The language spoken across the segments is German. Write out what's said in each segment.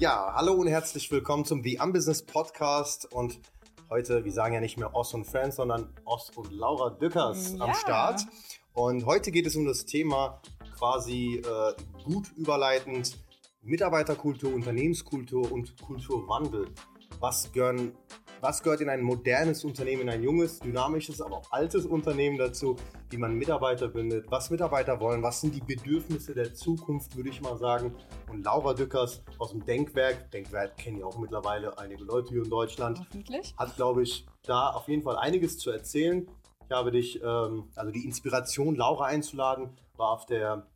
Ja, hallo und herzlich willkommen zum The Unbusiness Podcast und heute, wir sagen ja nicht mehr Os und Friends, sondern Os und Laura Dückers Ja. am Start. Und heute geht es um das Thema quasi äh, gut überleitend Mitarbeiterkultur, Unternehmenskultur und Kulturwandel. Was, gehören, was gehört in ein modernes Unternehmen, in ein junges, dynamisches, aber auch altes Unternehmen dazu, wie man Mitarbeiter bindet, was Mitarbeiter wollen, was sind die Bedürfnisse der Zukunft, würde ich mal sagen. Und Laura Dückers aus dem Denkwerk, Denkwerk kennen ja auch mittlerweile einige Leute hier in Deutschland, hat, glaube ich, da auf jeden Fall einiges zu erzählen. Ich habe dich, ähm, also die Inspiration, Laura einzuladen, war auf der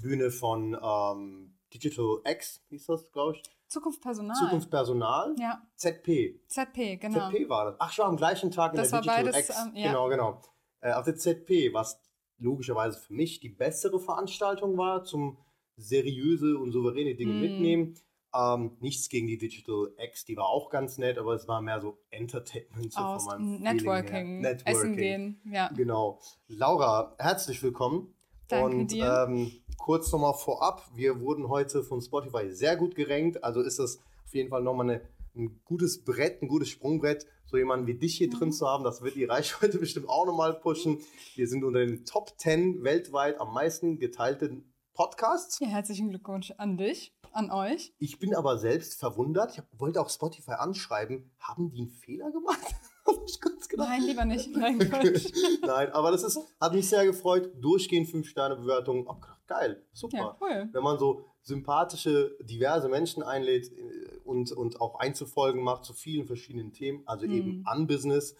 Bühne von ähm, Digital X, hieß das, glaube ich. Zukunft Personal. Zukunftspersonal. Ja, ZP. ZP, genau. ZP war das. Ach, schon am gleichen Tag in Das der war Digital beides, X. ähm, ja. Genau, genau. Äh, auf der ZP, was logischerweise für mich die bessere Veranstaltung war, zum seriöse und souveräne Dinge Mm. mitnehmen. Ähm, nichts gegen die Digital X, die war auch ganz nett, aber es war mehr so Entertainment. So Aus von meinem Networking, her. Essen gehen. Ja. Genau. Laura, herzlich willkommen. Danke und dir. Ähm, kurz nochmal vorab, wir wurden heute von Spotify sehr gut gerankt, also ist das auf jeden Fall nochmal eine, ein gutes Brett, ein gutes Sprungbrett, so jemanden wie dich hier Mhm. drin zu haben, das wird die Reichweite bestimmt auch nochmal pushen. Wir sind unter den Top 10 weltweit am meisten geteilten Podcasts. ja, herzlichen Glückwunsch an dich, an euch. Ich bin aber selbst verwundert, ich wollte auch Spotify anschreiben, haben die einen Fehler gemacht? Nein, lieber nicht. Nein. Nein, aber das ist, hat mich sehr gefreut. Durchgehend 5-Sterne-Bewertungen. Oh, geil, super. Ja, cool. Wenn man so sympathische, diverse Menschen einlädt äh, und, und auch Einzelfolgen macht zu vielen verschiedenen Themen, also Mhm. eben an Business,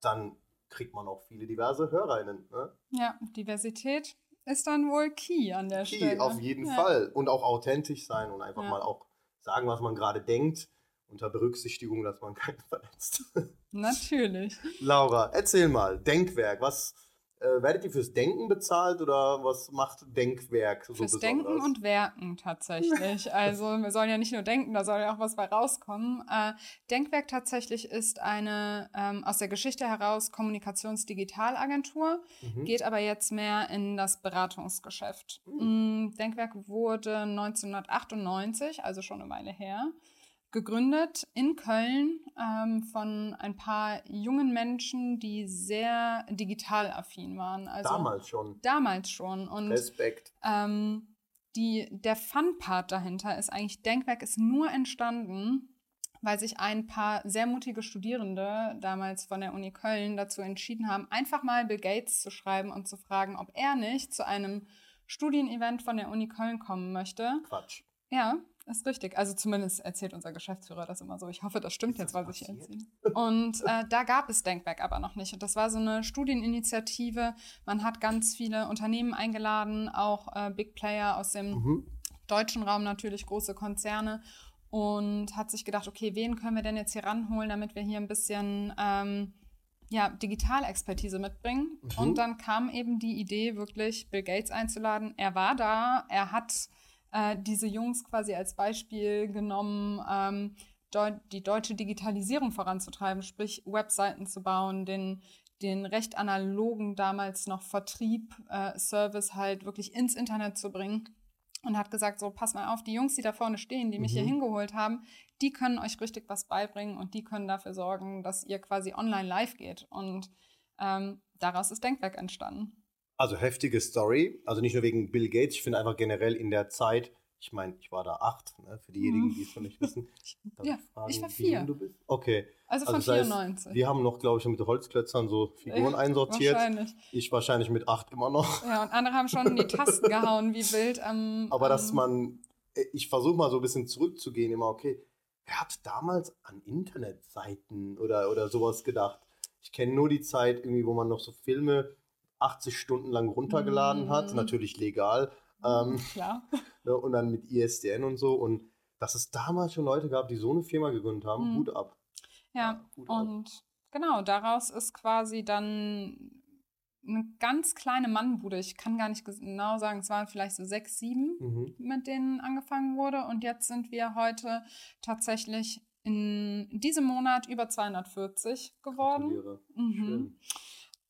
dann kriegt man auch viele diverse HörerInnen. Ne? Ja, Diversität ist dann wohl key an der Key, Stelle. auf jeden ja. Fall. Und auch authentisch sein und einfach Ja. mal auch sagen, was man gerade denkt, unter Berücksichtigung, dass man keinen verletzt. Natürlich. Laura, erzähl mal, Denkwerk, was äh, werdet ihr fürs Denken bezahlt oder was macht Denkwerk so Fürs besonders? Denken und Werken tatsächlich. Also wir sollen ja nicht nur denken, da soll ja auch was bei rauskommen. Äh, Denkwerk tatsächlich ist eine ähm, aus der Geschichte heraus Kommunikationsdigitalagentur, Mhm. geht aber jetzt mehr in das Beratungsgeschäft. Mm, Denkwerk wurde 1998, also schon eine Weile her, gegründet in Köln ähm, von ein paar jungen Menschen, die sehr digital affin waren. Also Damals schon. Damals schon. Und Respekt. ähm, die, der Fun-Part dahinter ist eigentlich, Denkwerk ist nur entstanden, weil sich ein paar sehr mutige Studierende damals von der Uni Köln dazu entschieden haben, einfach mal Bill Gates zu schreiben und zu fragen, ob er nicht zu einem Studienevent von der Uni Köln kommen möchte. Quatsch. Ja, ist richtig. Also zumindest erzählt unser Geschäftsführer das immer so. Ich hoffe, das stimmt Ist jetzt, das was ich hier passiert? erzähle. Und äh, da gab es Denkwerk aber noch nicht. Und das war so eine Studieninitiative. Man hat ganz viele Unternehmen eingeladen, auch äh, Big Player aus dem Mhm. deutschen Raum natürlich, große Konzerne. Und hat sich gedacht, okay, wen können wir denn jetzt hier ranholen, damit wir hier ein bisschen ähm, ja, Digitalexpertise mitbringen. Mhm. Und dann kam eben die Idee, wirklich Bill Gates einzuladen. Er war da, er hat äh, diese Jungs quasi als Beispiel genommen, ähm, deu die deutsche Digitalisierung voranzutreiben, sprich Webseiten zu bauen, den, den recht analogen damals noch Vertrieb, äh, Service halt wirklich ins Internet zu bringen. Und hat gesagt, so, pass mal auf, die Jungs, die da vorne stehen, die mich Mhm. hier hingeholt haben, die können euch richtig was beibringen und die können dafür sorgen, dass ihr quasi online live geht. Und ähm, daraus ist Denkwerk entstanden. Also heftige Story. Also nicht nur wegen Bill Gates, ich finde einfach generell in der Zeit, ich meine, ich war da acht, ne, für diejenigen, die es noch nicht wissen. Ja, fragen, ich war vier. Du bist? Okay. Also von Also das heißt, 94. Wir haben noch, glaube ich, mit Holzklötzern so Figuren Ja, einsortiert. Wahrscheinlich. Ich wahrscheinlich mit acht immer noch. Ja, und andere haben schon die Tasten gehauen, wie wild. am Aber dass am- man, äh, ich versuche mal so ein bisschen zurückzugehen, immer, okay, wer hat damals an Internetseiten oder, oder sowas gedacht? Ich kenne nur die Zeit, irgendwie, wo man noch so Filme 80 Stunden lang runtergeladen hat, Mhm. natürlich legal, ähm, Klar. ne, und dann mit ISDN und so. Und dass es damals schon Leute gab, die so eine Firma gegründet haben, Mhm. Hut ab. Ja, Hut ab. und genau, daraus ist quasi dann eine ganz kleine Mannbude. Ich kann gar nicht genau sagen, es waren vielleicht so sechs, sieben, Mhm. mit denen angefangen wurde. Und jetzt sind wir heute tatsächlich in diesem Monat über 240 geworden. Mhm. Schön.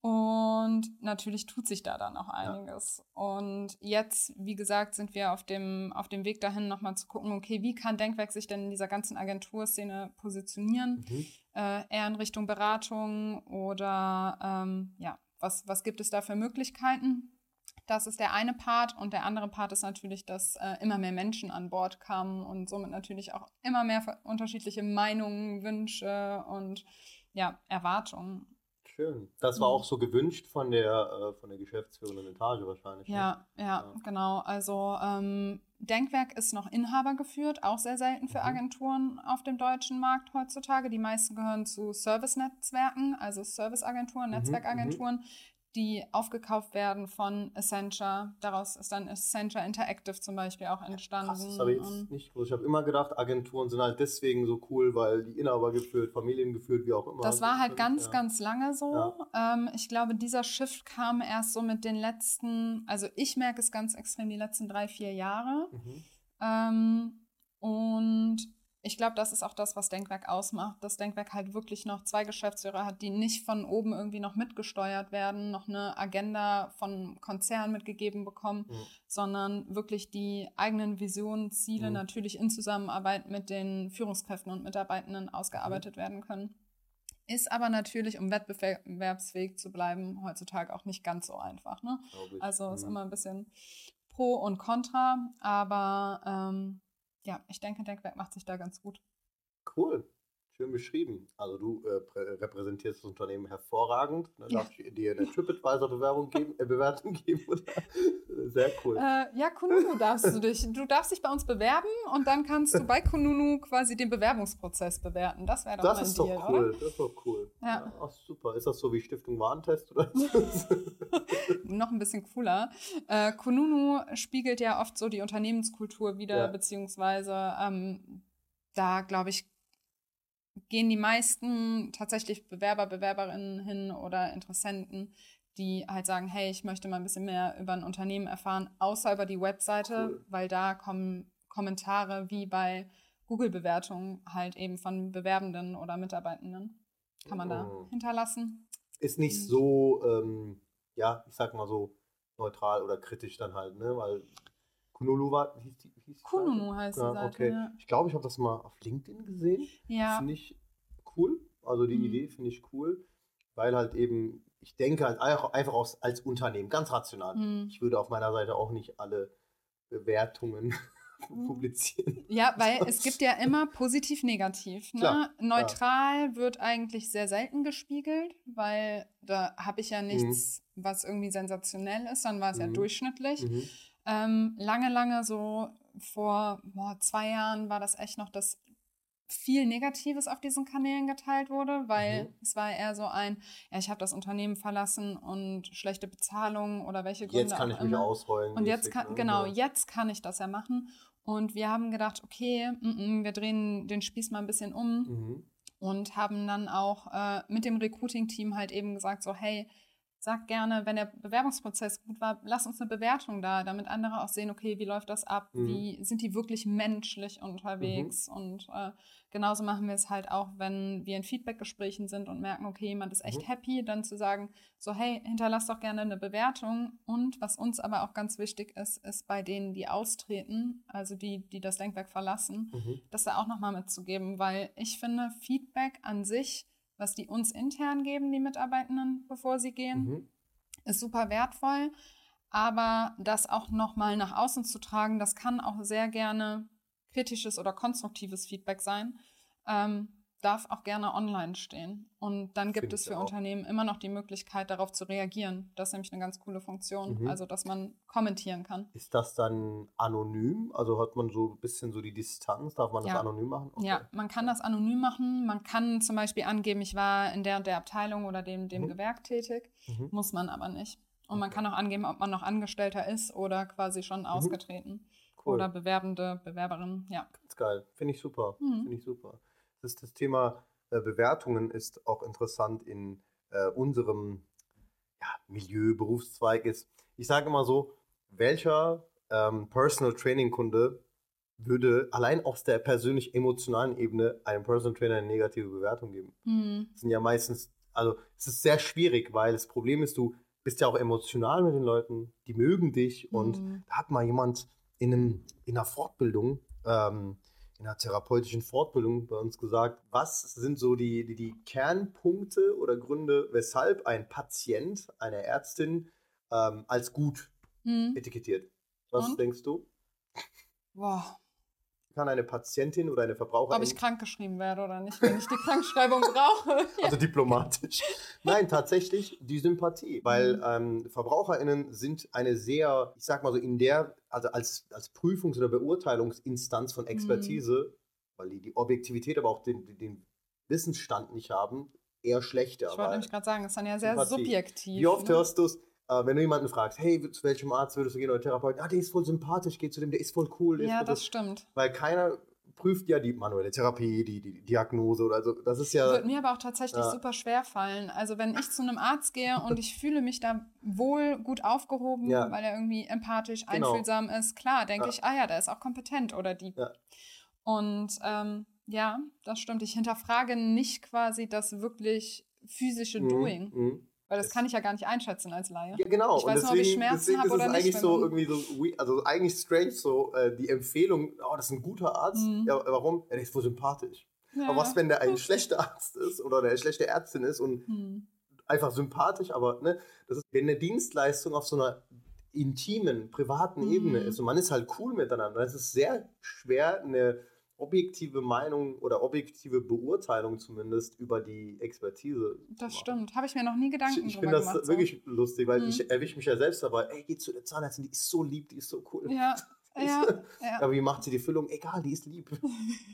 Und natürlich tut sich da dann auch einiges. Ja. Und jetzt, wie gesagt, sind wir auf dem, auf dem Weg dahin, nochmal zu gucken, okay, wie kann Denkwerk sich denn in dieser ganzen Agenturszene positionieren? Mhm. Äh, eher in Richtung Beratung oder ähm, ja, was, was gibt es da für Möglichkeiten? Das ist der eine Part und der andere Part ist natürlich, dass äh, immer mehr Menschen an Bord kamen und somit natürlich auch immer mehr unterschiedliche Meinungen, Wünsche und ja, Erwartungen schön. Das war mhm. auch so gewünscht von der, äh, von der geschäftsführenden Etage wahrscheinlich. Ja, ne? ja, ja, genau. Also ähm, Denkwerk ist noch Inhaber geführt, auch sehr selten für mhm. Agenturen auf dem deutschen Markt heutzutage. Die meisten gehören zu Service-Netzwerken, also Serviceagenturen, mhm, Netzwerkagenturen, die aufgekauft werden von Essentia. Daraus ist dann Essentia Interactive zum Beispiel auch entstanden. Krass, das habe ich jetzt nicht gewusst. Ich habe immer gedacht, Agenturen sind halt deswegen so cool, weil die Inhaber geführt, Familien geführt, wie auch immer. Das war halt ganz, ja. ganz lange so. Ja. Ähm, ich glaube, dieser Shift kam erst so mit den letzten, also ich merke es ganz extrem die letzten drei, vier Jahre. Mhm. Ähm, und ich glaube, das ist auch das, was Denkwerk ausmacht, dass Denkwerk halt wirklich noch zwei Geschäftsführer hat, die nicht von oben irgendwie noch mitgesteuert werden, noch eine Agenda von Konzernen mitgegeben bekommen, mhm. sondern wirklich die eigenen Visionen, Ziele mhm. natürlich in Zusammenarbeit mit den Führungskräften und Mitarbeitenden ausgearbeitet mhm. werden können. Ist aber natürlich, um wettbewerbsfähig zu bleiben, heutzutage auch nicht ganz so einfach. Ne? Also ist mhm. immer ein bisschen Pro und Contra, aber ähm, ja, ich denke, Denkwerk macht sich da ganz gut. Cool. Schön beschrieben. Also du äh, repräsentierst das Unternehmen hervorragend. Dann darf ich dir eine TripAdvisor-Bewerbung geben, äh, Bewertung geben. Sehr cool. Äh, ja, Kununu darfst du dich. Du darfst dich bei uns bewerben und dann kannst du bei Kununu quasi den Bewerbungsprozess bewerten. Das wäre doch Das ist Deal, doch cool. Oder? Das ist doch cool. Ja. ja ach, super. Ist das so wie Stiftung Warentest oder? Noch ein bisschen cooler. Äh, Kununu spiegelt ja oft so die Unternehmenskultur wieder, ja. beziehungsweise ähm, da glaube ich gehen die meisten tatsächlich Bewerber, Bewerberinnen hin oder Interessenten, die halt sagen, hey, ich möchte mal ein bisschen mehr über ein Unternehmen erfahren, außer über die Webseite, cool. weil da kommen Kommentare wie bei Google-Bewertungen halt eben von Bewerbenden oder Mitarbeitenden. Kann man da oh. hinterlassen. Ist nicht mhm. so, ähm, ja, ich sag mal so neutral oder kritisch dann halt, ne? Weil Kununu war, hieß die, hieß Kununu heißt ja, die Seite, okay. Ja. Ich glaube, ich habe das mal auf LinkedIn gesehen. Ja. Finde ich cool. Also die mhm. Idee finde ich cool, weil halt eben, ich denke halt einfach aus, als Unternehmen, ganz rational. Mhm. Ich würde auf meiner Seite auch nicht alle Bewertungen publizieren. Ja, weil es gibt ja immer positiv, negativ. Ne? Klar, Neutral klar. wird eigentlich sehr selten gespiegelt, weil da habe ich ja mhm. nichts, mhm. was irgendwie sensationell ist, dann war es mhm. ja durchschnittlich. Mhm. Ähm, lange, lange so vor boah, zwei Jahren war das echt noch das viel Negatives auf diesen Kanälen geteilt wurde, weil mhm. es war eher so ein, ja, ich habe das Unternehmen verlassen und schlechte Bezahlung oder welche Gründe Jetzt kann ich mich ausrollen. Und jetzt kann, ne? genau, jetzt kann ich das ja machen. Und wir haben gedacht, okay, m -m, wir drehen den Spieß mal ein bisschen um mhm. und haben dann auch äh, mit dem Recruiting-Team halt eben gesagt, so, hey, Sag gerne, wenn der Bewerbungsprozess gut war, lass uns eine Bewertung da, damit andere auch sehen, okay, wie läuft das ab? Mhm. Wie sind die wirklich menschlich unterwegs? Mhm. Und äh, genauso machen wir es halt auch, wenn wir in Feedbackgesprächen sind und merken, okay, jemand ist echt mhm. happy, dann zu sagen, so, hey, hinterlass doch gerne eine Bewertung. Und was uns aber auch ganz wichtig ist, ist bei denen, die austreten, also die, die das Denkwerk verlassen, mhm. das da auch nochmal mitzugeben, weil ich finde, Feedback an sich was die uns intern geben, die Mitarbeitenden, bevor sie gehen, mhm. ist super wertvoll. Aber das auch nochmal nach außen zu tragen, das kann auch sehr gerne kritisches oder konstruktives Feedback sein. Ähm, darf auch gerne online stehen. Und dann gibt Find es für Unternehmen immer noch die Möglichkeit, darauf zu reagieren. Das ist nämlich eine ganz coole Funktion, mhm. also dass man kommentieren kann. Ist das dann anonym? Also hat man so ein bisschen so die Distanz? Darf man das ja. anonym machen? Okay. Ja, man kann das anonym machen. Man kann zum Beispiel angeben, ich war in der und der Abteilung oder dem, dem mhm. Gewerk tätig. Mhm. Muss man aber nicht. Und man kann auch angeben, ob man noch Angestellter ist oder quasi schon mhm. ausgetreten. Cool. Oder Bewerbende, Bewerberin, ja. Ganz geil. Finde ich super. Mhm. Finde ich super das, das Thema äh, Bewertungen ist auch interessant in äh, unserem ja, Milieu, Berufszweig ist. Ich sage immer so, welcher ähm, Personal Training Kunde würde allein aus der persönlich emotionalen Ebene einem Personal Trainer eine negative Bewertung geben? Mhm. Das sind ja meistens Also es ist sehr schwierig, weil das Problem ist, du bist ja auch emotional mit den Leuten, die mögen dich. Und Mhm. da hat mal jemand in, einem, in einer Fortbildung, ähm, in einer therapeutischen Fortbildung bei uns gesagt, was sind so die, die, die Kernpunkte oder Gründe, weshalb ein Patient, eine Ärztin ähm, als gut Hm. etikettiert. Was Und? denkst du? Boah, Kann eine Patientin oder eine Verbraucherin, ob ich krankgeschrieben werde oder nicht, wenn ich die Krankschreibung brauche. also diplomatisch, nein, tatsächlich die Sympathie, weil Mhm. ähm, VerbraucherInnen sind eine sehr, ich sag mal so, in der, also als, als Prüfungs- oder Beurteilungsinstanz von Expertise, weil die die Objektivität, aber auch den, den- Wissensstand nicht haben, eher schlechter. Ich wollte nämlich gerade sagen, das ist dann ja sehr Sympathie. subjektiv. Wie oft ne? hörst du es, wenn du jemanden fragst, hey, zu welchem Arzt würdest du gehen oder Therapeuten? Ah, der ist voll sympathisch, geh zu dem, der ist voll cool. Ja, ist voll das stimmt. Weil keiner prüft ja die manuelle Therapie, die, die Diagnose oder so. Das ist ja. Wird mir aber auch tatsächlich Ja. super schwer fallen. Also wenn ich zu einem Arzt gehe und ich fühle mich da wohl gut aufgehoben, Ja. weil er irgendwie empathisch, Genau. einfühlsam ist, klar, denke Ja. ich, ah ja, der ist auch kompetent oder die. Ja. Und ähm, ja, das stimmt. Ich hinterfrage nicht quasi das wirklich physische Mhm, Doing, mhm. Weil das kann ich ja gar nicht einschätzen als Laie. Ja, genau. Ich weiß nur, ob ich Schmerzen deswegen habe ist es oder nicht, eigentlich wenn so man- irgendwie so, also eigentlich strange so äh, die Empfehlung, oh, das ist ein guter Arzt. Mhm. Ja, warum? Ja, der ist wohl sympathisch. Ja. Aber was, wenn der ein schlechter Arzt ist oder eine schlechte Ärztin ist und Hm. einfach sympathisch, aber ne, das ist, wenn eine Dienstleistung auf so einer intimen, privaten Mhm. Ebene ist und man ist halt cool miteinander, dann ist es sehr schwer, eine objektive Meinung oder objektive Beurteilung zumindest über die Expertise Das machen. stimmt. Habe ich mir noch nie Ich, Gedanken ich drüber finde das gemacht. so. wirklich lustig, weil Mhm. ich erwische mich ja selbst dabei, ey, geh zu der Zahnärztin, die ist so lieb, die ist so cool. Ja, ja, ja. Aber wie macht sie die Füllung? Egal, die ist lieb.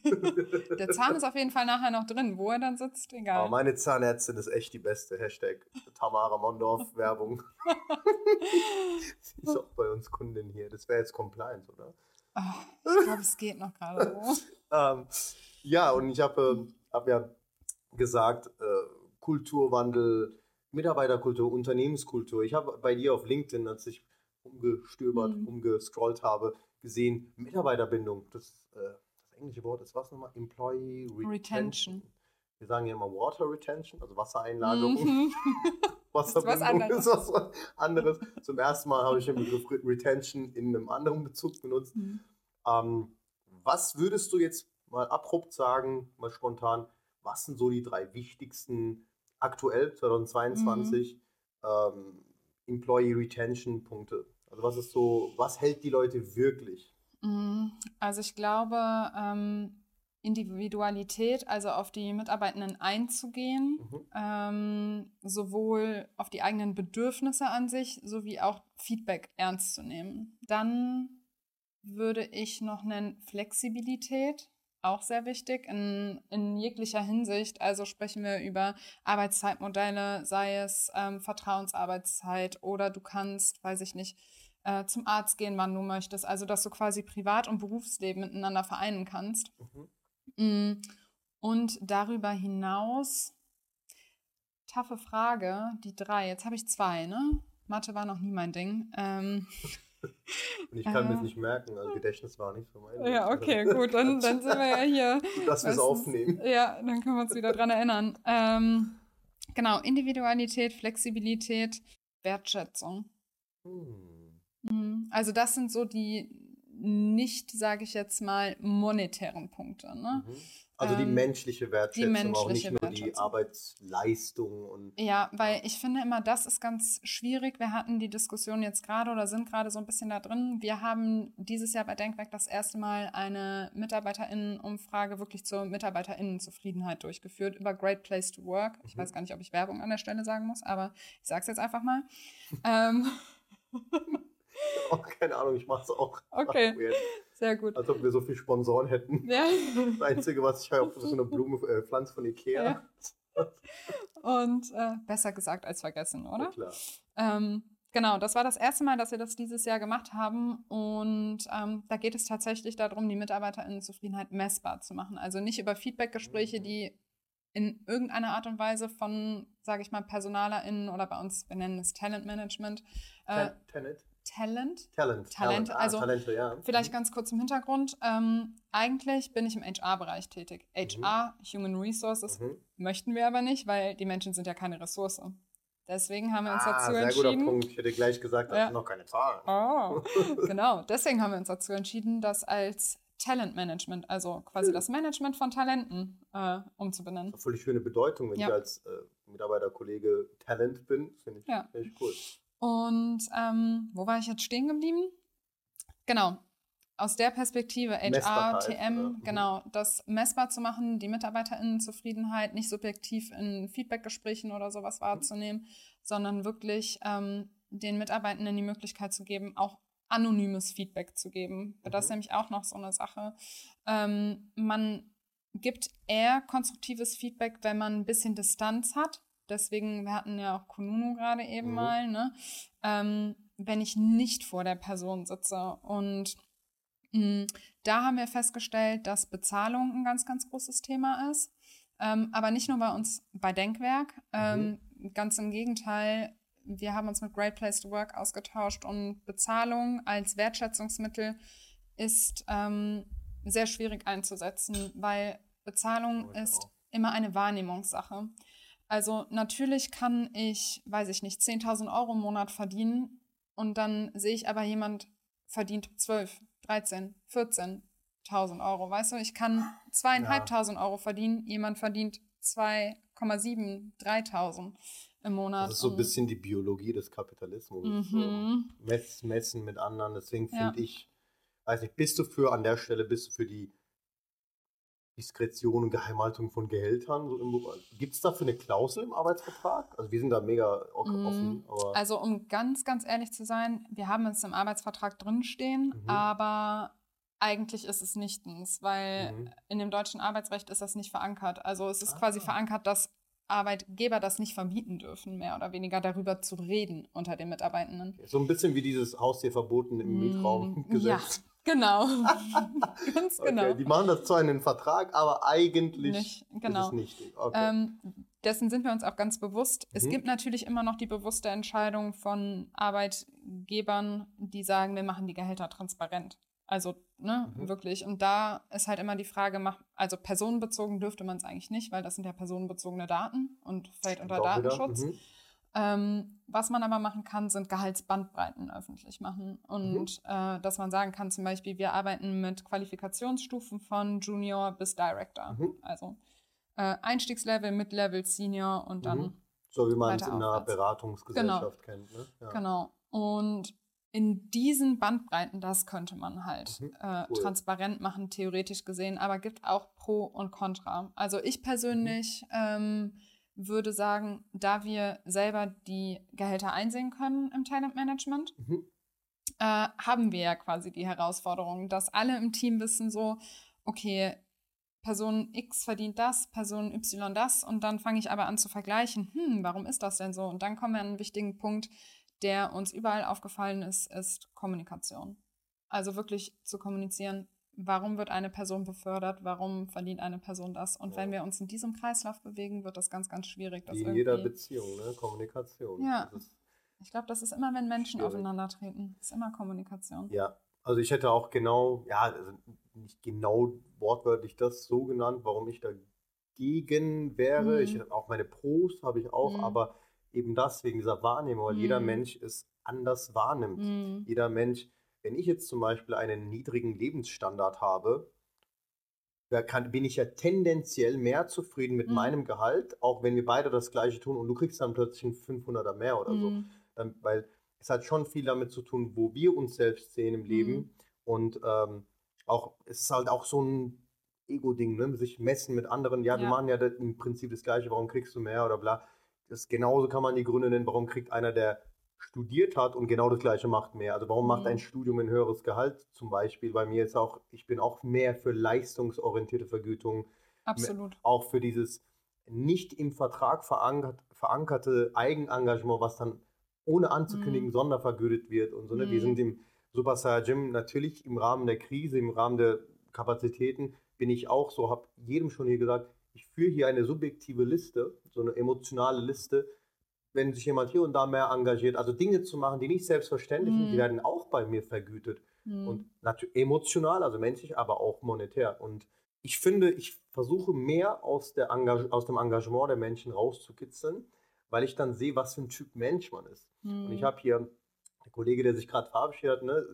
Der Zahn ist auf jeden Fall nachher noch drin. Wo er dann sitzt, egal. Aber meine Zahnärztin ist echt die beste. Hashtag Tamara Mondorf Werbung. sie ist auch bei uns Kundin hier. Das wäre jetzt Compliance, oder? Ah, ich glaube, es geht noch gerade. Ähm, ja, und ich habe hab ja gesagt, äh, Kulturwandel, Mitarbeiterkultur, Unternehmenskultur. Ich habe bei dir auf LinkedIn, als ich umgestöbert, Mhm. umgescrollt habe, gesehen, Mitarbeiterbindung. Das, äh, das englische Wort ist was nochmal? Employee Retention. Retention. Wir sagen ja immer Water Retention, also Wassereinlagerung. Mhm. Wasserbindung was anderes. ist was anderes. Zum ersten Mal habe ich den Begriff Re- Retention in einem anderen Bezug benutzt. Mhm. Ähm, was würdest du jetzt mal abrupt sagen, mal spontan, was sind so die drei wichtigsten aktuell 2022 ähm, Employee Retention Punkte? Also was ist so, was hält die Leute wirklich? Mhm. Also ich glaube, ähm, Individualität, also auf die Mitarbeitenden einzugehen, Mhm. ähm, sowohl auf die eigenen Bedürfnisse an sich sowie auch Feedback ernst zu nehmen. Dann würde ich noch nennen Flexibilität, auch sehr wichtig in, in jeglicher Hinsicht. Also sprechen wir über Arbeitszeitmodelle, sei es ähm, Vertrauensarbeitszeit oder du kannst, weiß ich nicht, äh, zum Arzt gehen, wann du möchtest. Also dass du quasi Privat- und Berufsleben miteinander vereinen kannst. Mhm. Mm, Und darüber hinaus, taffe Frage, die drei. Jetzt habe ich zwei, ne? Mathe war noch nie mein Ding. Ähm, Und ich kann mir Äh. das nicht merken, also Gedächtnis war nicht so mein. ja, okay, gut, dann, dann sind wir ja hier. Dass wir es aufnehmen. Ja, dann können wir uns wieder dran erinnern. Ähm, genau, Individualität, Flexibilität, Wertschätzung. Hm. Mhm. Also das sind so die nicht, sage ich jetzt mal, monetären Punkte. Ne? Mhm. Also die Ähm, menschliche Wertschätzung, auch nicht menschliche nur die. Arbeitsleistung und Ja, weil ich finde immer, das ist ganz schwierig. Wir hatten die Diskussion jetzt gerade oder sind gerade so ein bisschen da drin. Wir haben dieses Jahr bei Denkwerk das erste Mal eine MitarbeiterInnen-Umfrage wirklich zur MitarbeiterInnen-Zufriedenheit durchgeführt über Great Place to Work. Ich Mhm. weiß gar nicht, ob ich Werbung an der Stelle sagen muss, aber ich sage es jetzt einfach mal. ähm, oh, keine Ahnung, ich mache es auch. Okay. Sehr gut. Als ob wir so viele Sponsoren hätten. Ja. Das Einzige, was ich habe, ist so eine Blume, äh, Pflanze von Ikea. Ja. Und äh, besser gesagt als vergessen, Ja, oder? klar. Ähm, genau, das war das erste Mal, dass wir das dieses Jahr gemacht haben. Und ähm, da geht es tatsächlich darum, die MitarbeiterInnenzufriedenheit messbar zu machen. Also nicht über Feedbackgespräche, Mhm. die in irgendeiner Art und Weise von, sage ich mal, PersonalerInnen oder bei uns, wir nennen es Talentmanagement. Äh, Ten- Tenet. Talent. Talent. Talent, Ah, also Talente, ja. Vielleicht ganz kurz im Hintergrund. Ähm, eigentlich bin ich im HR-Bereich tätig. HR, Human Resources, Mhm. möchten wir aber nicht, weil die Menschen sind ja keine Ressource. Deswegen haben wir uns Ah, dazu sehr guter entschieden. Punkt. Ich hätte gleich gesagt, das Ja. sind noch keine Zahlen. Oh, genau. Deswegen haben wir uns dazu entschieden, das als Talentmanagement, also quasi das Management von Talenten, äh, umzubenennen. Eine völlig schöne Bedeutung, wenn Ja. ich als äh, Mitarbeiterkollege Talent bin. Finde ich, Ja. finde ich cool. Und ähm, wo war ich jetzt stehen geblieben? Genau. Aus der Perspektive HR, TM, oder? Mhm. genau, das messbar zu machen, die MitarbeiterInnenzufriedenheit nicht subjektiv in Feedbackgesprächen oder sowas Mhm. wahrzunehmen, sondern wirklich ähm, den Mitarbeitenden die Möglichkeit zu geben, auch anonymes Feedback zu geben. Das ist Mhm. nämlich auch noch so eine Sache. Ähm, man gibt eher konstruktives Feedback, wenn man ein bisschen Distanz hat. Deswegen, wir hatten ja auch Kununu gerade eben Mhm. mal, ne? Ähm, wenn ich nicht vor der Person sitze. Und mh, da haben wir festgestellt, dass Bezahlung ein ganz, ganz großes Thema ist. Ähm, aber nicht nur bei uns bei Denkwerk. Ähm, Ganz im Gegenteil, wir haben uns mit Great Place to Work ausgetauscht und Bezahlung als Wertschätzungsmittel ist ähm, sehr schwierig einzusetzen, weil Bezahlung ist immer eine Wahrnehmungssache. Also natürlich kann ich, weiß ich nicht, 10.000 Euro im Monat verdienen und dann sehe ich aber jemand verdient 12, 13, 14.000 Euro. Weißt du, ich kann zweieinhalbtausend Euro verdienen, jemand verdient 2,7, 3.000 im Monat. Das ist so ein bisschen die Biologie des Kapitalismus. So Mhm. Mess, messen mit anderen. Deswegen Ja. finde ich, weiß nicht, bist du für an der Stelle, bist du für die Diskretion und Geheimhaltung von Gehältern? So Gibt es dafür eine Klausel im Arbeitsvertrag? Also wir sind da mega Mm, offen. Aber Also um ganz, ganz ehrlich zu sein, wir haben es im Arbeitsvertrag drinstehen, Mhm. aber eigentlich ist es nichtens, weil Mhm. in dem deutschen Arbeitsrecht ist das nicht verankert. Also es ist Ah. quasi verankert, dass Arbeitgeber das nicht verbieten dürfen, mehr oder weniger darüber zu reden unter den Mitarbeitenden. so ein bisschen wie dieses Haustierverboten im Mm, Mietraumgesetz. Ja, genau. ganz genau. Okay, die machen das zwar in den Vertrag, aber eigentlich Nicht, ist genau. es nicht. Okay. Ähm, dessen sind wir uns auch ganz bewusst. Es Mhm. gibt natürlich immer noch die bewusste Entscheidung von Arbeitgebern, die sagen, wir machen die Gehälter transparent. Also, ne, Mhm. wirklich. Und da ist halt immer die Frage, mach, also personenbezogen dürfte man es eigentlich nicht, weil das sind ja personenbezogene Daten und fällt unter Datenschutz. mhm. Ähm, was man aber machen kann, sind Gehaltsbandbreiten öffentlich machen. Und äh, dass man sagen kann, zum Beispiel, wir arbeiten mit Qualifikationsstufen von Junior bis Director. Mhm. Also äh, Einstiegslevel, Mid-Level, Senior und dann, Mhm. So wie man es in einer. Beratungsgesellschaft kennt. Ne? Ja. genau. Und in diesen Bandbreiten, das könnte man halt Mhm, äh, cool. transparent machen, theoretisch gesehen, aber gibt auch Pro und Contra. Also ich persönlich Mhm. ähm, würde sagen, da wir selber die Gehälter einsehen können im Talentmanagement, Mhm. äh, haben wir ja quasi die Herausforderung, dass alle im Team wissen so, okay, Person X verdient das, Person Y das und dann fange ich aber an zu vergleichen, hm, warum ist das denn so? Und dann kommen wir an einen wichtigen Punkt, der uns überall aufgefallen ist, ist Kommunikation. Also wirklich zu kommunizieren, warum wird eine Person befördert, warum verdient eine Person das? Und Ja. wenn wir uns in diesem Kreislauf bewegen, wird das ganz, ganz schwierig. Wie in jeder Beziehung, ne? Kommunikation. Ja. Ich glaube, das ist immer, wenn Menschen Schwierig. aufeinandertreten. Das ist immer Kommunikation. ja, also ich hätte auch genau, ja, also nicht genau wortwörtlich das so genannt, warum ich dagegen wäre. Mhm. Ich habe auch meine Pros, habe ich auch, Mhm. aber eben das wegen dieser Wahrnehmung, weil jeder Mhm. Mensch es anders wahrnimmt. Mhm. Jeder Mensch, wenn ich jetzt zum Beispiel einen niedrigen Lebensstandard habe, kann, bin ich ja tendenziell mehr zufrieden mit Mhm. meinem Gehalt, auch wenn wir beide das gleiche tun und du kriegst dann plötzlich einen 500er mehr oder so. Mhm. Dann, weil es hat schon viel damit zu tun, wo wir uns selbst sehen im Leben Mhm. und ähm, auch, es ist halt auch so ein Ego-Ding, ne? sich messen mit anderen. Ja, wir Ja. machen ja das, im Prinzip das Gleiche, warum kriegst du mehr oder bla. Das genauso kann man die Gründe nennen, warum kriegt einer, der studiert hat und genau das Gleiche macht mehr. Also warum macht Mhm. ein Studium ein höheres Gehalt zum Beispiel? Bei mir ist auch, ich bin auch mehr für leistungsorientierte Vergütung, Absolut. auch für dieses nicht im Vertrag verankert, verankerte Eigenengagement, was dann ohne anzukündigen Mhm. sondervergütet wird und so. Ne? Wir Mhm. sind im Super Saiyan natürlich im Rahmen der Krise, im Rahmen der Kapazitäten, bin ich auch so, habe jedem schon hier gesagt, ich führe hier eine subjektive Liste, so eine emotionale Liste, wenn sich jemand hier und da mehr engagiert, also Dinge zu machen, die nicht selbstverständlich sind, die Mhm. werden auch bei mir vergütet. Hm. Und natürlich emotional, also menschlich, aber auch monetär. Und ich finde, ich versuche mehr aus, aus dem Engagement der Menschen rauszukitzeln, weil ich dann sehe, was für ein Typ Mensch man ist. Hm. Und ich habe hier der Kollege, der sich gerade verabschiedet hat, ne?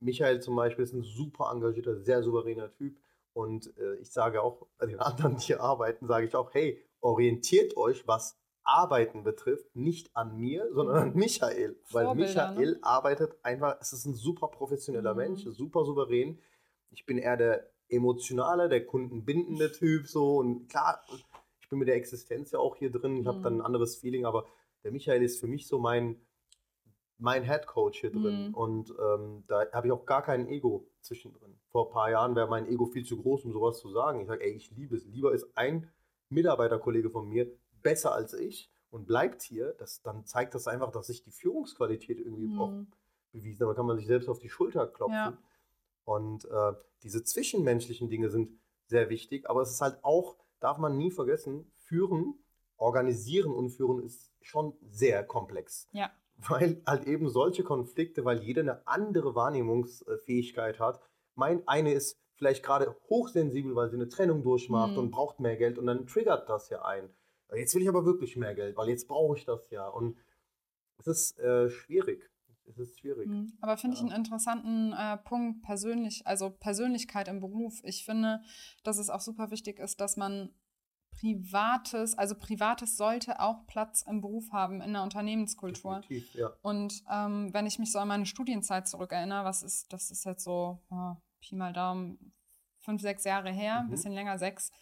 Michael zum Beispiel ist ein super engagierter, sehr souveräner Typ. Und äh, ich sage auch den anderen, die hier arbeiten, sage ich auch, hey, orientiert euch, was Arbeiten betrifft, nicht an mir, sondern an Michael. Weil Vorbilder, ne? Michael arbeitet einfach, es ist ein super professioneller Mhm. Mensch, super souverän. Ich bin eher der emotionale, der kundenbindende Typ so. Und klar, ich bin mit der Existenz ja auch hier drin, ich habe dann ein Mhm. anderes Feeling, aber der Michael ist für mich so mein, mein Head Coach hier drin. Mhm. Und ähm, da habe ich auch gar kein Ego zwischendrin. Vor ein paar Jahren wäre mein Ego viel zu groß, um sowas zu sagen. Ich sage, ey, ich liebe es. Lieber ist ein Mitarbeiterkollege von mir besser als ich und bleibt hier. Das, dann zeigt das einfach, dass sich die Führungsqualität irgendwie auch Hm. bewiesen hat. Da kann man sich selbst auf die Schulter klopfen. Ja. Und äh, diese zwischenmenschlichen Dinge sind sehr wichtig, aber es ist halt auch, darf man nie vergessen, führen, organisieren und führen ist schon sehr komplex. Ja. Weil halt eben solche Konflikte, weil jeder eine andere Wahrnehmungsfähigkeit hat. Mein eine ist vielleicht gerade hochsensibel, weil sie eine Trennung durchmacht Mhm. und braucht mehr Geld und dann triggert das ja ein. Jetzt will ich aber wirklich mehr Geld, weil jetzt brauche ich das ja. Und es ist äh, schwierig. Es ist schwierig. Hm. Aber finde ich Ja. einen interessanten äh, Punkt persönlich, also Persönlichkeit im Beruf. Ich finde, dass es auch super wichtig ist, dass man Privates, also Privates sollte auch Platz im Beruf haben, in der Unternehmenskultur. Definitiv, ja. Und ähm, wenn ich mich so an meine Studienzeit zurückerinnere, was ist, das ist jetzt so, oh, Pi mal Daumen, fünf, sechs Jahre her, ein Mhm. bisschen länger, sechs,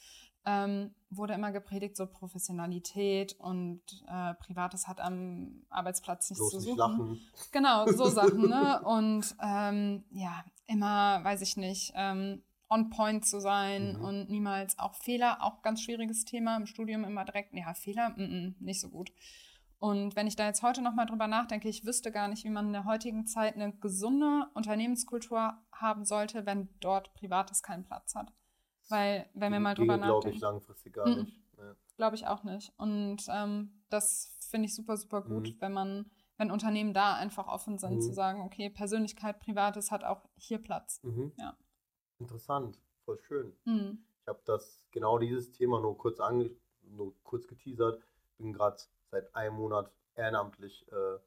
ähm, wurde immer gepredigt, so Professionalität und äh, Privates hat am Arbeitsplatz nichts Bloß zu suchen. lachen. Genau, so Sachen, ne? Und ähm, ja, immer, weiß ich nicht, ähm, on point zu sein Mhm. und niemals auch Fehler, auch ganz schwieriges Thema im Studium immer direkt, ja, Fehler, mm -mm, nicht so gut. Und wenn ich da jetzt heute nochmal drüber nachdenke, ich wüsste gar nicht, wie man in der heutigen Zeit eine gesunde Unternehmenskultur haben sollte, wenn dort Privates keinen Platz hat. Weil, wenn wir mal drüber glaube ich nachdenken, langfristig gar nicht. Ja. glaube ich auch nicht. Und ähm, das finde ich super, super gut, Mhm. wenn man, wenn Unternehmen da einfach offen sind, Mhm. zu sagen, okay, Persönlichkeit, Privates hat auch hier Platz. Mhm. Ja. Interessant, voll schön. Mhm. Ich habe das genau dieses Thema nur kurz ange nur kurz geteasert. Bin gerade seit einem Monat ehrenamtlich äh,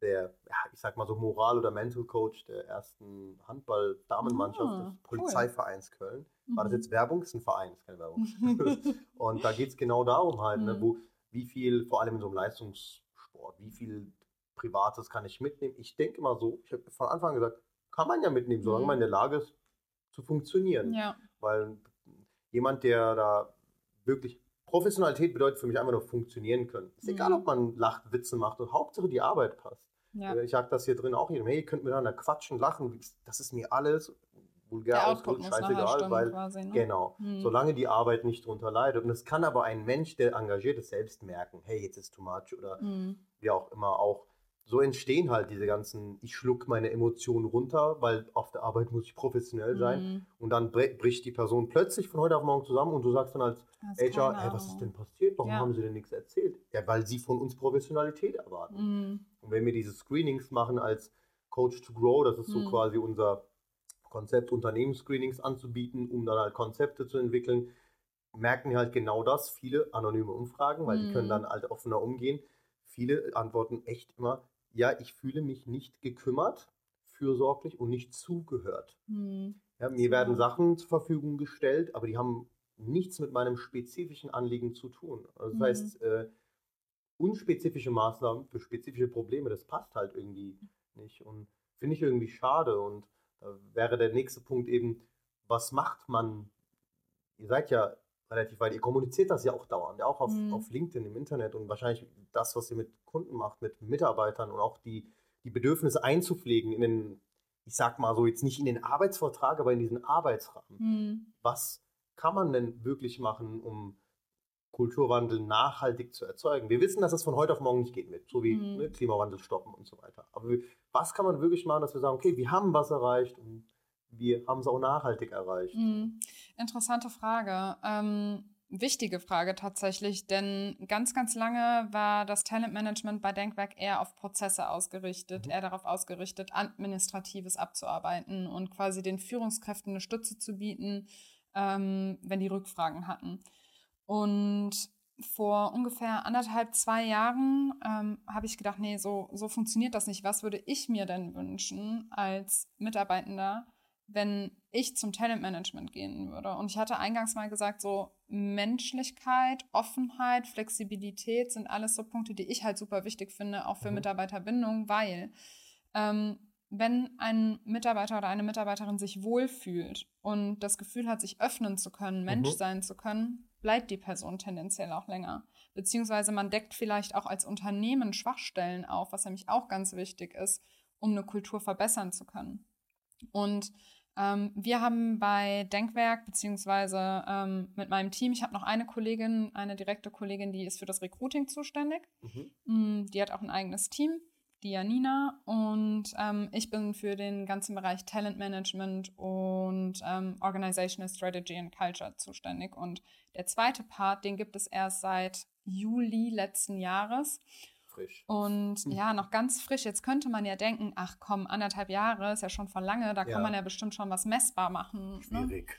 der, ich sag mal so Moral- oder Mental Coach der ersten Handball-Damenmannschaft Ah, des cool. Polizeivereins Köln. War das Mhm. jetzt Werbung? Ist ein Verein, ist keine Werbung. Und da geht es genau darum halt, ne, Mhm. wo, wie viel, vor allem in so einem Leistungssport, wie viel Privates kann ich mitnehmen? Ich denke mal so, ich habe von Anfang an gesagt, kann man ja mitnehmen, solange Mhm. man in der Lage ist zu funktionieren. ja. Weil jemand, der da wirklich Professionalität bedeutet für mich einfach nur funktionieren können. Ist egal, Mhm. ob man lacht, Witze macht und Hauptsache die Arbeit passt. Ja. Ich sage das hier drin auch jedem, hey, ihr könnt miteinander quatschen, lachen, das ist mir alles vulgär ausgedrückt, scheißegal, weil quasi. Ne? genau, Mhm. solange die Arbeit nicht drunter leidet. Und es kann aber ein Mensch, der engagiert ist, selbst merken, hey, jetzt ist too much oder Mhm. wie auch immer auch. So entstehen halt diese ganzen, ich schluck meine Emotionen runter, weil auf der Arbeit muss ich professionell sein. Mhm. Und dann bricht die Person plötzlich von heute auf morgen zusammen und du sagst dann als HR, hey, was ist denn passiert? Warum Ja. haben sie denn nichts erzählt? Ja, weil sie von uns Professionalität erwarten. Mhm. Und wenn wir diese Screenings machen als Coach to Grow, das ist so Mhm. quasi unser Konzept, Unternehmensscreenings anzubieten, um dann halt Konzepte zu entwickeln, merken wir halt genau das. Viele anonyme Umfragen, weil die Mhm. können dann halt offener umgehen. Viele antworten echt immer, ja, ich fühle mich nicht gekümmert, fürsorglich und nicht zugehört. Mhm. Ja, mir werden Sachen zur Verfügung gestellt, aber die haben nichts mit meinem spezifischen Anliegen zu tun. Also das Mhm. heißt, äh, unspezifische Maßnahmen für spezifische Probleme, das passt halt irgendwie nicht. Und finde ich irgendwie schade. Und da wäre der nächste Punkt eben, was macht man? Ihr seid ja relativ weit, ihr kommuniziert das ja auch dauernd, ja auch auf, Mhm. auf LinkedIn im Internet und wahrscheinlich das, was ihr mit Kunden macht, mit Mitarbeitern und auch die, die Bedürfnisse einzupflegen in den, ich sag mal so, jetzt nicht in den Arbeitsvertrag, aber in diesen Arbeitsrahmen. Mhm. Was kann man denn wirklich machen, um Kulturwandel nachhaltig zu erzeugen? Wir wissen, dass das von heute auf morgen nicht geht mit, so wie Mhm. ne, Klimawandel stoppen und so weiter. Aber was kann man wirklich machen, dass wir sagen, okay, wir haben was erreicht und wir haben es auch nachhaltig erreicht? Mhm. Interessante Frage. Ähm, wichtige Frage tatsächlich, denn ganz, ganz lange war das Talentmanagement bei Denkwerk eher auf Prozesse ausgerichtet, mhm. eher darauf ausgerichtet, Administratives abzuarbeiten und quasi den Führungskräften eine Stütze zu bieten, ähm, wenn die Rückfragen hatten. Und vor ungefähr anderthalb, zwei Jahren ähm, habe ich gedacht, nee, so, so funktioniert das nicht. Was würde ich mir denn wünschen als Mitarbeitender, wenn ich zum Talentmanagement gehen würde? Und ich hatte eingangs mal gesagt, so Menschlichkeit, Offenheit, Flexibilität sind alles so Punkte, die ich halt super wichtig finde, auch für mhm. Mitarbeiterbindung, weil ähm, wenn ein Mitarbeiter oder eine Mitarbeiterin sich wohlfühlt und das Gefühl hat, sich öffnen zu können, Mensch mhm. sein zu können, bleibt die Person tendenziell auch länger. Beziehungsweise man deckt vielleicht auch als Unternehmen Schwachstellen auf, was nämlich auch ganz wichtig ist, um eine Kultur verbessern zu können. Und ähm, wir haben bei Denkwerk, beziehungsweise ähm, mit meinem Team, ich habe noch eine Kollegin, eine direkte Kollegin, die ist für das Recruiting zuständig. Mhm. Mm, die hat auch ein eigenes Team, die Janina. Und ähm, ich bin für den ganzen Bereich Talent Management und ähm, Organizational Strategy and Culture zuständig. Und der zweite Part, den gibt es erst seit Juli letzten Jahres frisch. Und hm. ja, noch ganz frisch. Jetzt könnte man ja denken, ach komm, anderthalb Jahre ist ja schon vor lange, da ja. kann man ja bestimmt schon was messbar machen. Ne? Schwierig.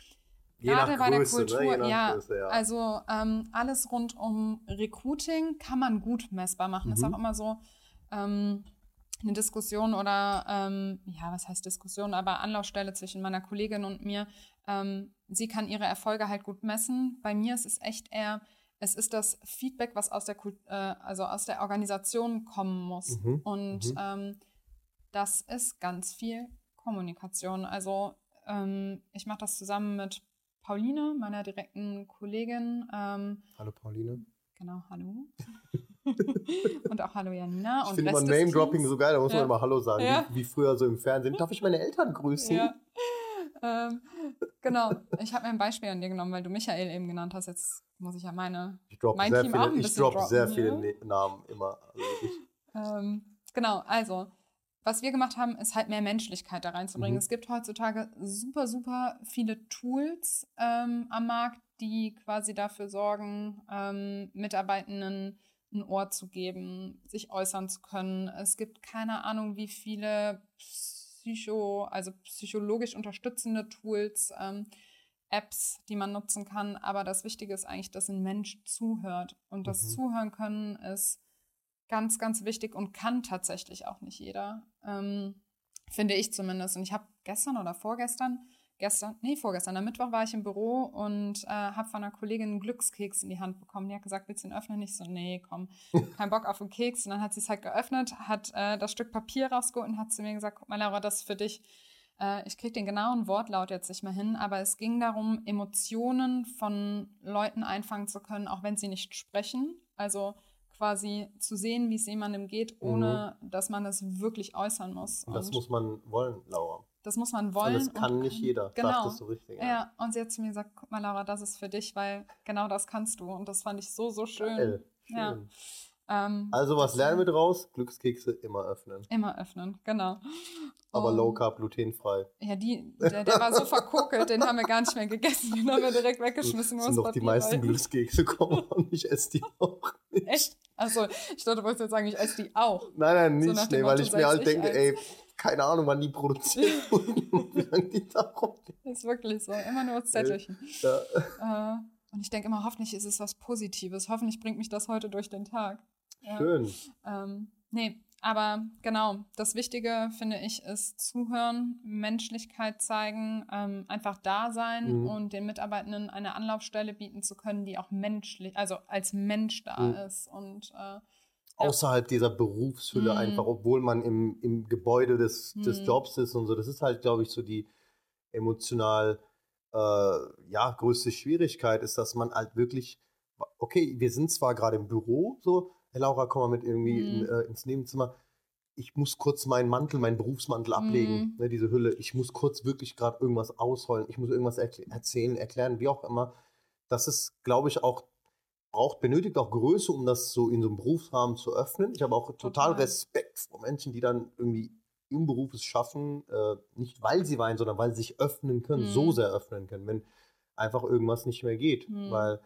Ne? Gerade bei Größe, der? Kultur, ne? ja, Größe, ja, Also ähm, alles rund um Recruiting kann man gut messbar machen. Mhm. Ist auch immer so ähm, eine Diskussion oder, ähm, ja, was heißt Diskussion, aber Anlaufstelle zwischen meiner Kollegin und mir. Ähm, sie kann ihre Erfolge halt gut messen. Bei mir ist es echt eher, es ist das Feedback, was aus der, äh, also aus der Organisation kommen muss. Mhm. Und mhm. Ähm, das ist ganz viel Kommunikation. Also ähm, ich mache das zusammen mit Pauline, meiner direkten Kollegin. Ähm, hallo Pauline. Genau, hallo. und auch hallo Janina. Ich finde immer Name-Dropping so geil, da muss ja. man immer Hallo sagen, ja. wie, wie, früher so im Fernsehen. Darf ich meine Eltern grüßen? Ja. Ähm, genau, ich habe mir ein Beispiel an dir genommen, weil du Michael eben genannt hast. Jetzt muss ich ja meine, ich mein Team viele, auch ein Ich droppe sehr viele ne Namen immer. Also ähm, genau, also was wir gemacht haben, ist halt mehr Menschlichkeit da reinzubringen. Mhm. Es gibt heutzutage super, super viele Tools ähm, am Markt, die quasi dafür sorgen, ähm, Mitarbeitenden ein Ohr zu geben, sich äußern zu können. Es gibt keine Ahnung, wie viele Psycho, also psychologisch unterstützende Tools, ähm, Apps, die man nutzen kann. Aber das Wichtige ist eigentlich, dass ein Mensch zuhört. Und das mhm. Zuhören können ist ganz, ganz wichtig und kann tatsächlich auch nicht jeder. Ähm, finde ich zumindest. Und ich habe gestern oder vorgestern gestern, nee, vorgestern, am Mittwoch war ich im Büro und äh, habe von einer Kollegin einen Glückskeks in die Hand bekommen. Die hat gesagt, willst du ihn öffnen? Ich so, nee, komm, kein Bock auf einen Keks. Und dann hat sie es halt geöffnet, hat äh, das Stück Papier rausgeholt und hat zu mir gesagt, guck mal, Laura, das ist für dich. Äh, ich kriege den genauen Wortlaut jetzt nicht mehr hin, aber es ging darum, Emotionen von Leuten einfangen zu können, auch wenn sie nicht sprechen. Also quasi zu sehen, wie es jemandem geht, ohne mhm. dass man das wirklich äußern muss. Und das und muss man wollen, Laura. Das muss man wollen. Und das kann und, nicht jeder, genau. das so richtig. Ja. ja, und sie hat zu mir gesagt, guck mal Laura, das ist für dich, weil genau das kannst du. Und das fand ich so, so schön. Geil. schön. Ja. Ähm, also was lernen wir draus? Glückskekse immer öffnen. Immer öffnen, genau. Aber um, Low Carb, glutenfrei. Ja, die, der, der war so verkokelt, den haben wir gar nicht mehr gegessen. Den haben wir direkt weggeschmissen. Das sind doch die meisten Glückskekse, kommen und ich esse die auch nicht. Echt? Achso, ich dachte, du wolltest jetzt sagen, ich esse die auch. Nein, nein, nicht, so nee, weil ich mir halt denke, ey, keine Ahnung, wann die produziert wurden und wie lange die da rumgehen. Das ist wirklich so, immer nur Zettelchen. Ja. Äh, und ich denke immer, hoffentlich ist es was Positives. Hoffentlich bringt mich das heute durch den Tag. Ja. Schön. Ähm, nee, aber genau, das Wichtige, finde ich, ist zuhören, Menschlichkeit zeigen, ähm, einfach da sein mhm. und den Mitarbeitenden eine Anlaufstelle bieten zu können, die auch menschlich, also als Mensch da mhm. ist. Und äh, außerhalb dieser Berufshülle mhm. einfach, obwohl man im, im Gebäude des, des mhm. Jobs ist und so. Das ist halt, glaube ich, so die emotional äh, ja, größte Schwierigkeit, ist, dass man halt wirklich, okay, wir sind zwar gerade im Büro, so, hey Laura, komm mal mit irgendwie mhm. in, äh, ins Nebenzimmer. Ich muss kurz meinen Mantel, meinen Berufsmantel ablegen, mhm. ne, diese Hülle. Ich muss kurz wirklich gerade irgendwas ausholen. Ich muss irgendwas erkl erzählen, erklären, wie auch immer. Das ist, glaube ich, auch braucht, benötigt auch Größe, um das so in so einem Berufsrahmen zu öffnen. Ich habe auch total, total. Respekt vor Menschen, die dann irgendwie im Beruf es schaffen, äh, nicht weil sie weinen, sondern weil sie sich öffnen können, mhm. so sehr öffnen können, wenn einfach irgendwas nicht mehr geht. Mhm. Weil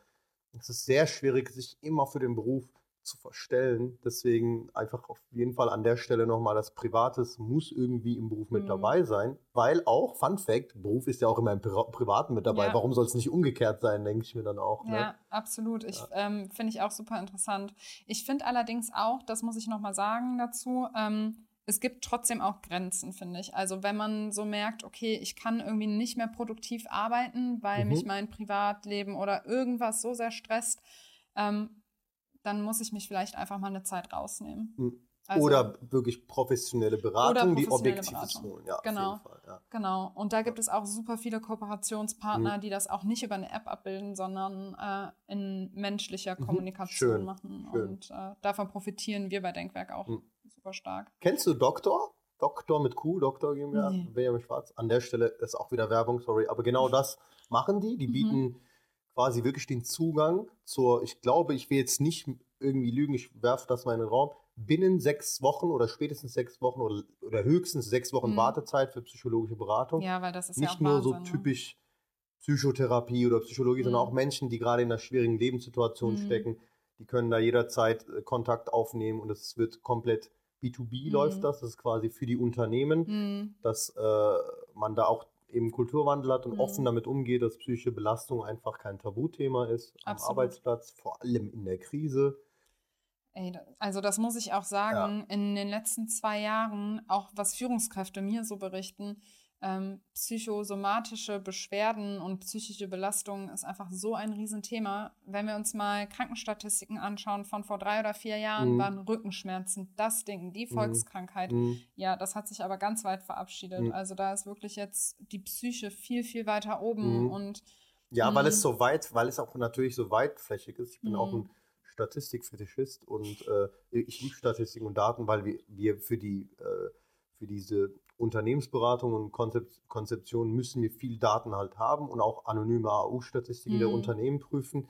es ist sehr schwierig, sich immer für den Beruf zu verstellen. Deswegen einfach auf jeden Fall an der Stelle nochmal, das Privates muss irgendwie im Beruf mit mhm. dabei sein. Weil auch, Fun Fact, Beruf ist ja auch immer im Pri Privaten mit dabei. Ja. Warum soll es nicht umgekehrt sein, denke ich mir dann auch. Ne? Ja, absolut. Ich ja. ähm, finde ich auch super interessant. Ich finde allerdings auch, das muss ich nochmal sagen dazu, ähm, es gibt trotzdem auch Grenzen, finde ich. Also wenn man so merkt, okay, ich kann irgendwie nicht mehr produktiv arbeiten, weil mhm. mich mein Privatleben oder irgendwas so sehr stresst, ähm, dann muss ich mich vielleicht einfach mal eine Zeit rausnehmen. Mhm. Also, oder wirklich professionelle Beratung, professionelle die objektiv Beratung. holen. Ja, genau. Fall, ja. Genau. Und da gibt es auch super viele Kooperationspartner, mhm. die das auch nicht über eine App abbilden, sondern äh, in menschlicher mhm. Kommunikation Schön. machen. Schön. Und äh, davon profitieren wir bei Denkwerk auch mhm. super stark. Kennst du Doktor? Doktor mit Q, Doktor GmbH, nee. Benjamin Schwarz. An der Stelle ist auch wieder Werbung, sorry. Aber genau das machen die. Die mhm. bieten quasi wirklich den Zugang zur, ich glaube, ich will jetzt nicht irgendwie lügen, ich werfe das mal in den Raum binnen sechs Wochen oder spätestens sechs Wochen oder, oder höchstens sechs Wochen mhm. Wartezeit für psychologische Beratung. Ja, weil das ist Nicht ja nur Wahnsinn, so ne? typisch Psychotherapie oder Psychologie, mhm. sondern auch Menschen, die gerade in einer schwierigen Lebenssituation mhm. stecken, die können da jederzeit äh, Kontakt aufnehmen und es wird komplett B2B läuft mhm. das. Das ist quasi für die Unternehmen, mhm. dass äh, man da auch eben Kulturwandel hat und mhm. offen damit umgeht, dass psychische Belastung einfach kein Tabuthema ist am Absolut. Arbeitsplatz, vor allem in der Krise. Ey, also das muss ich auch sagen, ja. in den letzten zwei Jahren, auch was Führungskräfte mir so berichten, ähm, psychosomatische Beschwerden und psychische Belastung ist einfach so ein Riesenthema. Wenn wir uns mal Krankenstatistiken anschauen von vor drei oder vier Jahren, mhm. waren Rückenschmerzen das Ding, die mhm. Volkskrankheit. Mhm. Ja, das hat sich aber ganz weit verabschiedet. Mhm. Also da ist wirklich jetzt die Psyche viel, viel weiter oben mhm. und ja, weil es mhm. so weit, weil es auch natürlich so weitflächig ist. Ich bin auch ein Statistikfetischist und äh, ich liebe Statistiken und Daten, weil wir, wir für, die, äh, für diese Unternehmensberatung und Konzep Konzeption müssen wir viel Daten halt haben und auch anonyme AU-Statistiken mhm. der Unternehmen prüfen.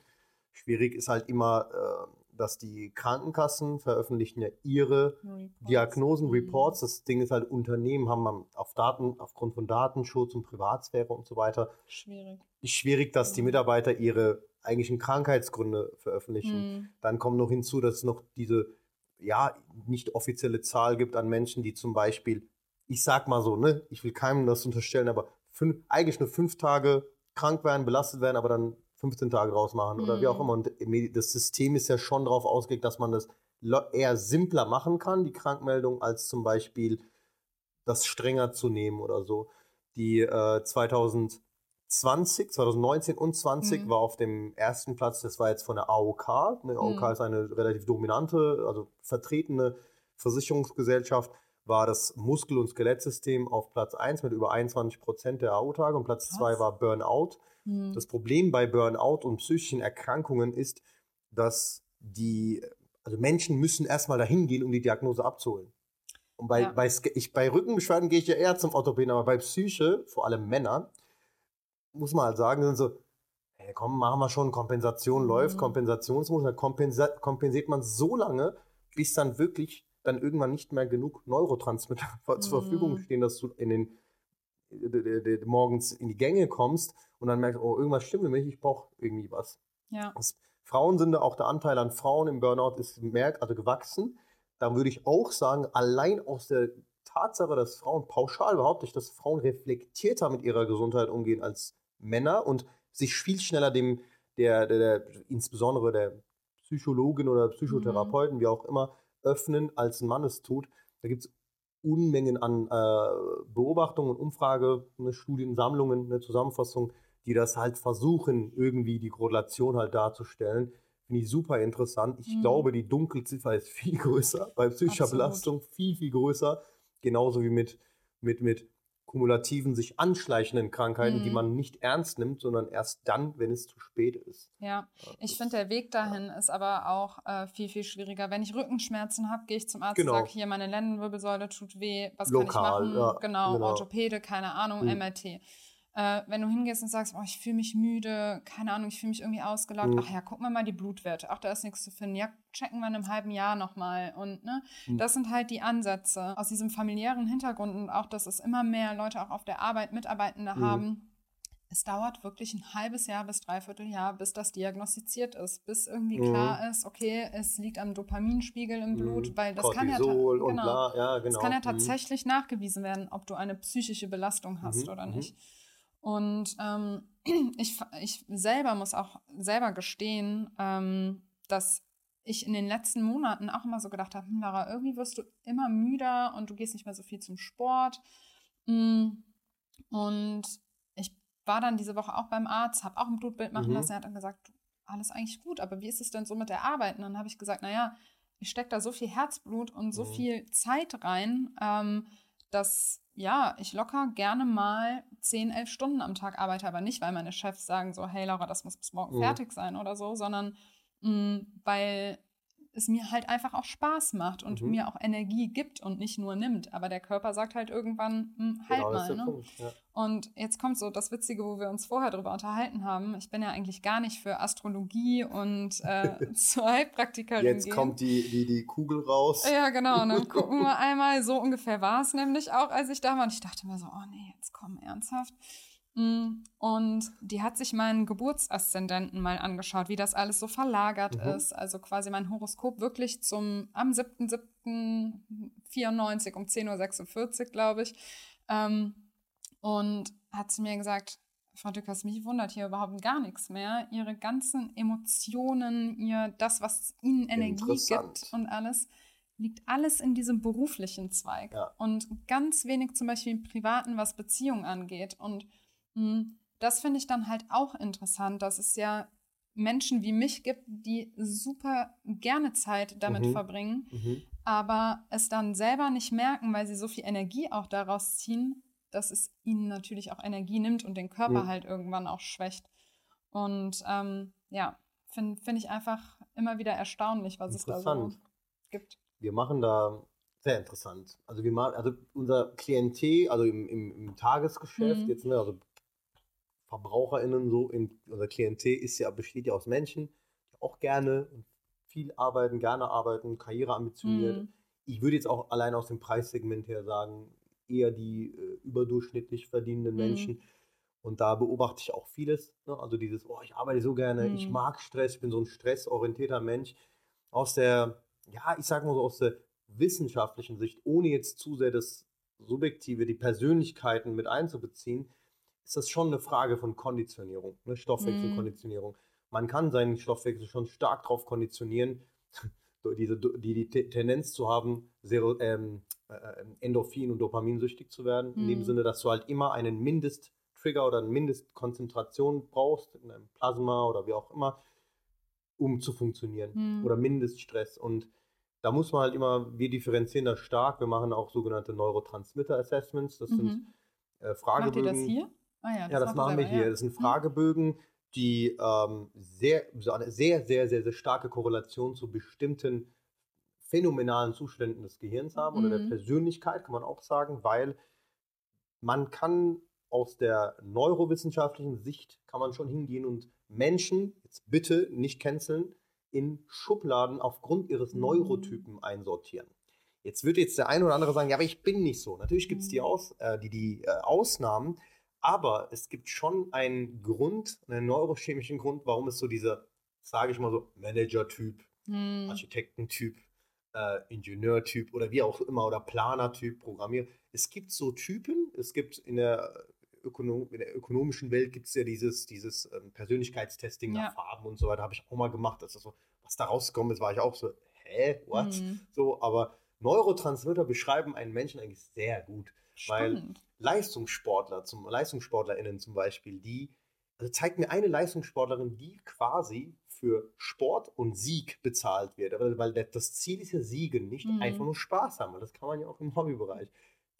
Schwierig ist halt immer, äh, dass die Krankenkassen veröffentlichen ja ihre Reports. Diagnosen, mhm. Reports. Das Ding ist halt, Unternehmen haben auf Daten, aufgrund von Datenschutz und Privatsphäre und so weiter. Schwierig. Schwierig, dass die Mitarbeiter ihre eigentlichen Krankheitsgründe veröffentlichen. Mhm. Dann kommt noch hinzu, dass es noch diese, ja, nicht offizielle Zahl gibt an Menschen, die zum Beispiel, ich sag mal so, ne, ich will keinem das unterstellen, aber fünf, eigentlich nur fünf Tage krank werden, belastet werden, aber dann 15 Tage draus machen mhm. oder wie auch mhm. immer. Und das System ist ja schon darauf ausgelegt, dass man das eher simpler machen kann, die Krankmeldung, als zum Beispiel das strenger zu nehmen oder so. Die äh, 2000 20, 2019 und 20 mhm. war auf dem ersten Platz, das war jetzt von der AOK. Eine AOK mhm. ist eine relativ dominante, also vertretene Versicherungsgesellschaft, war das Muskel- und Skelettsystem auf Platz 1 mit über 21 Prozent der AO-Tage und Platz 2 war Burnout. Mhm. Das Problem bei Burnout und psychischen Erkrankungen ist, dass die, also Menschen müssen erstmal dahin gehen, um die Diagnose abzuholen. Und bei, ja. bei, ich, bei Rückenbeschwerden gehe ich ja eher zum Orthopäden, aber bei Psyche, vor allem Männer, muss man halt sagen, sind so, hey, komm, machen wir schon, Kompensation mhm. läuft, Kompensationsmodus, dann kompensa kompensiert man so lange, bis dann wirklich dann irgendwann nicht mehr genug Neurotransmitter mhm. zur Verfügung stehen, dass du in den morgens in die Gänge kommst und dann merkst, oh, irgendwas stimmt mit ich brauche irgendwie was. Ja. Das, Frauen sind da auch der Anteil an Frauen im Burnout ist mehr, also gewachsen. Da würde ich auch sagen, allein aus der Tatsache, dass Frauen pauschal behaupte ich, dass Frauen reflektierter mit ihrer Gesundheit umgehen als Männer und sich viel schneller dem, der, der, der insbesondere der Psychologin oder Psychotherapeuten, mhm. wie auch immer, öffnen, als ein Mann es tut. Da gibt es Unmengen an äh, Beobachtungen, Umfrage, ne, Studiensammlungen, eine Zusammenfassung, die das halt versuchen, irgendwie die Korrelation halt darzustellen. Finde ich super interessant. Ich mhm. glaube, die Dunkelziffer ist viel größer bei psychischer Absolut. Belastung, viel, viel größer. Genauso wie mit, mit, mit kumulativen, sich anschleichenden Krankheiten, mhm. die man nicht ernst nimmt, sondern erst dann, wenn es zu spät ist. Ja, ich finde, der Weg dahin ja. ist aber auch äh, viel, viel schwieriger. Wenn ich Rückenschmerzen habe, gehe ich zum Arzt genau. und sage, hier, meine Lendenwirbelsäule tut weh, was Lokal, kann ich machen? Ja, genau, genau, Orthopäde, keine Ahnung, mhm. MRT. Äh, wenn du hingehst und sagst, oh, ich fühle mich müde, keine Ahnung, ich fühle mich irgendwie ausgelaugt, mhm. ach ja, guck mal mal die Blutwerte, ach, da ist nichts zu finden, ja, checken wir in einem halben Jahr nochmal. Und ne, mhm. das sind halt die Ansätze aus diesem familiären Hintergrund und auch, dass es immer mehr Leute auch auf der Arbeit Mitarbeitende mhm. haben, es dauert wirklich ein halbes Jahr bis dreiviertel Jahr, bis das diagnostiziert ist, bis irgendwie mhm. klar ist, okay, es liegt am Dopaminspiegel im Blut, mhm. weil das kann ja, genau, ja, genau. Das kann ja genau. Mhm. tatsächlich nachgewiesen werden, ob du eine psychische Belastung hast oder nicht. Und ähm, ich, ich selber muss auch selber gestehen, ähm, dass ich in den letzten Monaten auch immer so gedacht habe, hm, Lara, irgendwie wirst du immer müder und du gehst nicht mehr so viel zum Sport. Mm. Und ich war dann diese Woche auch beim Arzt, habe auch ein Blutbild machen mhm. lassen. Er hat dann gesagt, alles eigentlich gut, aber wie ist es denn so mit der Arbeit? Und dann habe ich gesagt, naja, ich stecke da so viel Herzblut und so mhm. viel Zeit rein, ähm, dass ja, ich locker gerne mal 10, 11 Stunden am Tag arbeite, aber nicht, weil meine Chefs sagen so, hey Laura, das muss bis morgen mhm. fertig sein oder so, sondern mh, mm, weil es mir halt einfach auch Spaß macht und mhm. mir auch Energie gibt und nicht nur nimmt. Aber der Körper sagt halt irgendwann, hm, halt genau, mal. Ne? Punkt, ja. Und jetzt kommt so das Witzige, wo wir uns vorher drüber unterhalten haben. Ich bin ja eigentlich gar nicht für Astrologie und äh, zur Heilpraktikerin. Jetzt gehen. kommt die, die, die Kugel raus. Ja, genau. Und dann gucken wir einmal. So ungefähr war es nämlich auch, als ich da war. Und ich dachte mir so, oh nee, jetzt komm, ernsthaft. Mm, und die hat sich meinen Geburtsaszendenten mal angeschaut, wie das alles so verlagert mhm. ist. Also quasi mein Horoskop wirklich zum am 7.7.94 um 10.46 Uhr, glaube ich. Ähm, und hat zu mir gesagt, Frau Dückers, mich wundert hier überhaupt gar nichts mehr. Ihre ganzen Emotionen, ihr das, was Ihnen Energie gibt und alles, liegt alles in diesem beruflichen Zweig. Ja. Und ganz wenig zum Beispiel im Privaten, was Beziehungen angeht. Und das finde ich dann halt auch interessant, dass es ja Menschen wie mich gibt, die super gerne Zeit damit mhm. verbringen, mhm. aber es dann selber nicht merken, weil sie so viel Energie auch daraus ziehen, dass es ihnen natürlich auch Energie nimmt und den Körper mhm. halt irgendwann auch schwächt. Und ähm, ja, finde find ich einfach immer wieder erstaunlich, was es da so gibt. Wir machen da sehr interessant. Also wir machen, also unser Klientel, also im, im, im Tagesgeschäft mhm. jetzt, ne, also VerbraucherInnen so in unser Klientel ist ja, besteht ja aus Menschen, die auch gerne und viel arbeiten, gerne arbeiten, Karriere ambitioniert. Mhm. Ich würde jetzt auch allein aus dem Preissegment her sagen, eher die äh, überdurchschnittlich verdienenden mhm. Menschen. Und da beobachte ich auch vieles. Ne? Also dieses, oh, ich arbeite so gerne, mhm. ich mag Stress, ich bin so ein stressorientierter Mensch. Aus der, ja, ich sag mal so, aus der wissenschaftlichen Sicht, ohne jetzt zu sehr das Subjektive, die Persönlichkeiten mit einzubeziehen, ist das schon eine Frage von Konditionierung, ne? Stoffwechselkonditionierung. Mm. Man kann seinen Stoffwechsel schon stark darauf konditionieren, diese, die, die Tendenz zu haben, Zero, ähm, äh, Endorphin- und Dopaminsüchtig zu werden. Mm. In dem mhm. Sinne, dass du halt immer einen Mindesttrigger oder eine Mindestkonzentration brauchst, in einem Plasma oder wie auch immer, um zu funktionieren. Mm. Oder Mindeststress. Und da muss man halt immer, wir differenzieren das stark. Wir machen auch sogenannte Neurotransmitter-Assessments. Das mhm. sind äh, Fragebögen. Macht ihr das hier? Ah ja, das, ja, das machen wir hier. Ja. Das sind hm. Fragebögen, die ähm, sehr, so eine sehr, sehr, sehr, sehr starke Korrelation zu bestimmten phänomenalen Zuständen des Gehirns haben mhm. oder der hm. Persönlichkeit, kann man auch sagen, weil man kann aus der neurowissenschaftlichen Sicht kann man schon hingehen und Menschen, jetzt bitte nicht canceln, in Schubladen aufgrund ihres hm. Neurotypen einsortieren. Jetzt wird jetzt der eine oder andere sagen, ja, aber ich bin nicht so. Natürlich gibt es die, Aus, äh, die, die äh, Ausnahmen, aber es gibt schon einen Grund, einen neurochemischen Grund, warum es so dieser, sage ich mal so, Manager-Typ, hm. Architektentyp, äh, Ingenieur-Typ oder wie auch immer oder Planer-Typ, Programmier. Es gibt so Typen, es gibt in der, Ökonom in der ökonomischen Welt gibt es ja dieses, dieses ähm, Persönlichkeitstesting ja. nach Farben und so weiter, habe ich auch mal gemacht. Das so, was da rausgekommen ist, war ich auch so, hä, what? Hm. So, aber Neurotransmitter beschreiben einen Menschen eigentlich sehr gut. Spannend. Weil Leistungssportler, zum, LeistungssportlerInnen zum Beispiel, die, also zeigt mir eine Leistungssportlerin, die quasi für Sport und Sieg bezahlt wird. Weil das Ziel ist ja Siegen, nicht mhm. einfach nur Spaß haben. Das kann man ja auch im Hobbybereich.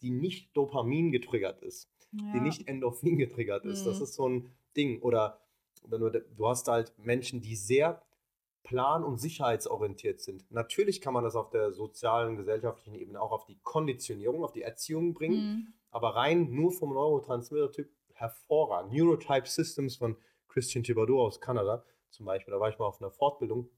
Die nicht Dopamin getriggert ist, ja. die nicht Endorphin getriggert ist. Mhm. Das ist so ein Ding. Oder du hast halt Menschen, die sehr plan- und sicherheitsorientiert sind. Natürlich kann man das auf der sozialen, gesellschaftlichen Ebene auch auf die Konditionierung, auf die Erziehung bringen. Mhm aber rein nur vom Neurotransmitter-Typ hervorragend. Neurotype Systems von Christian Thibodeau aus Kanada zum Beispiel, da war ich mal auf einer Fortbildung.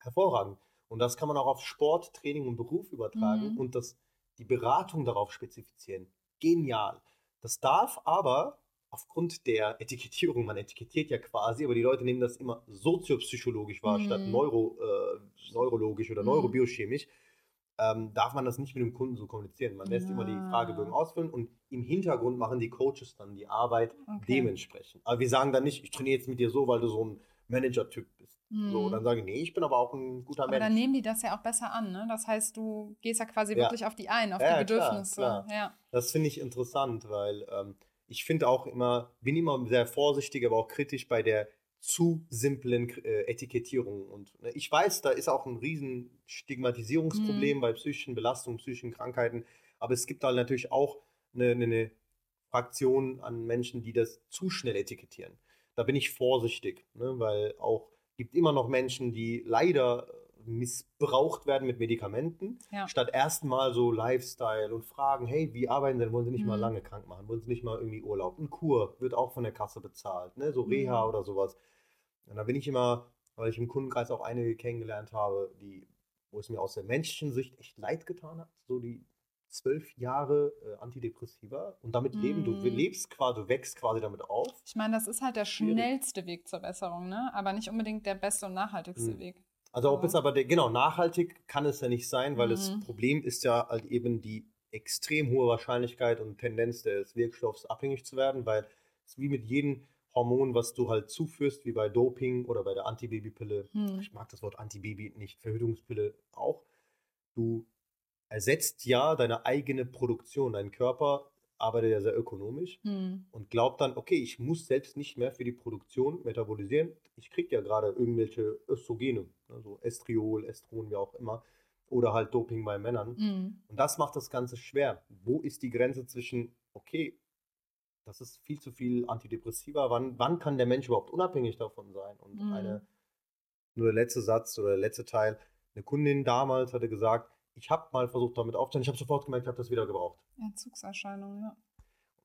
Hervorragend. Und das kann man auch auf Sport, Training und Beruf übertragen mhm. und das, die Beratung darauf spezifizieren. Genial. Das darf aber aufgrund der Etikettierung, man etikettiert ja quasi, aber die Leute nehmen das immer soziopsychologisch wahr, mhm. statt neuro, äh, neurologisch oder mhm. neurobiochemisch, ähm, darf man das nicht mit dem Kunden so kommunizieren. Man lässt ja. immer die Fragebögen ausfüllen und im Hintergrund machen die Coaches dann die Arbeit okay. dementsprechend. Aber wir sagen dann nicht, ich trainiere jetzt mit dir so, weil du so ein Manager-Typ bist. Mhm. So, dann sage ich, nee, ich bin aber auch ein guter aber Mensch. Aber dann nehmen die das ja auch besser an, ne? Das heißt, du gehst ja quasi ja. wirklich auf die ein, auf ja, die Bedürfnisse. Klar, klar. Ja. Das finde ich interessant, weil ähm, ich finde auch immer, bin immer sehr vorsichtig, aber auch kritisch bei der zu simplen äh, Etikettierung. Und ne, ich weiß, da ist auch ein riesen Stigmatisierungsproblem mhm. bei psychischen Belastungen, psychischen Krankheiten. Aber es gibt da natürlich auch eine, eine Fraktion an Menschen, die das zu schnell etikettieren. Da bin ich vorsichtig, ne, weil auch gibt immer noch Menschen, die leider missbraucht werden mit Medikamenten, ja. statt erstmal so Lifestyle und fragen, hey, wie arbeiten Sie denn? Wollen Sie nicht mhm. mal lange krank machen? Wollen Sie nicht mal irgendwie Urlaub? Ein Kur wird auch von der Kasse bezahlt, ne? so Reha mhm. oder sowas. Und da bin ich immer, weil ich im Kundenkreis auch einige kennengelernt habe, die, wo es mir aus der menschlichen Sicht echt leid getan hat, so die zwölf Jahre äh, Antidepressiva und damit mm. leben. Du mhm. lebst quasi, du wächst quasi damit auf. Ich meine, das ist halt der schnellste Weg zur Besserung, ne? Aber nicht unbedingt der beste und nachhaltigste mm. Weg. Also ob es aber der, genau, nachhaltig kann es ja nicht sein, weil mhm. das Problem ist ja halt eben die extrem hohe Wahrscheinlichkeit und Tendenz des Wirkstoffs abhängig zu werden, weil es wie mit jedem Hormon, was du halt zuführst, wie bei Doping oder bei der Antibabypille. Mhm. Ich mag das Wort Antibaby nicht, Verhütungspille auch. Du ersetzt ja deine eigene Produktion. Dein Körper arbeitet ja sehr ökonomisch mhm. und glaubt dann, okay, ich muss selbst nicht mehr für die Produktion metabolisieren. Ich kriege ja gerade irgendwelche Östrogene, also Estriol, Estron, wie auch immer, oder halt Doping bei Männern. Mhm. Und das macht das Ganze schwer. Wo ist die Grenze zwischen, okay, das ist viel zu viel Antidepressiva, wann, wann kann der Mensch überhaupt unabhängig davon sein? Und mhm. eine, nur der letzte Satz oder der letzte Teil, eine Kundin damals hatte gesagt, ich habe mal versucht, damit aufzuhören. Ich habe sofort gemerkt, ich habe das wieder gebraucht. Entzugserscheinung, ja.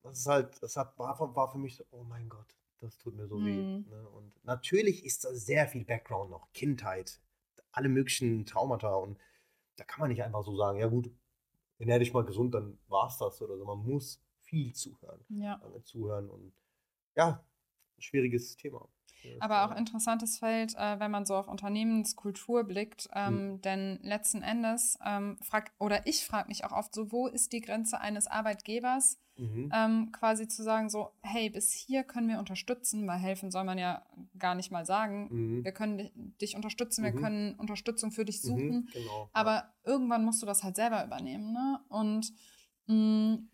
Das ist halt, das hat, war, war für mich so, oh mein Gott, das tut mir so mhm. weh. Ne? Und natürlich ist da sehr viel Background noch, Kindheit, alle möglichen Traumata und da kann man nicht einfach so sagen, ja gut, ernähr dich mal gesund, dann war es das oder so. Man muss viel zuhören. Ja. Zuhören und ja, schwieriges Thema. Aber auch interessantes Feld, äh, wenn man so auf Unternehmenskultur blickt. Ähm, mhm. Denn letzten Endes ähm, frag, oder ich frage mich auch oft so, wo ist die Grenze eines Arbeitgebers? Mhm. Ähm, quasi zu sagen so, hey, bis hier können wir unterstützen, weil helfen soll man ja gar nicht mal sagen. Mhm. Wir können dich unterstützen, wir mhm. können Unterstützung für dich mhm, suchen. Genau, aber ja. irgendwann musst du das halt selber übernehmen. Ne? Und mh, mm,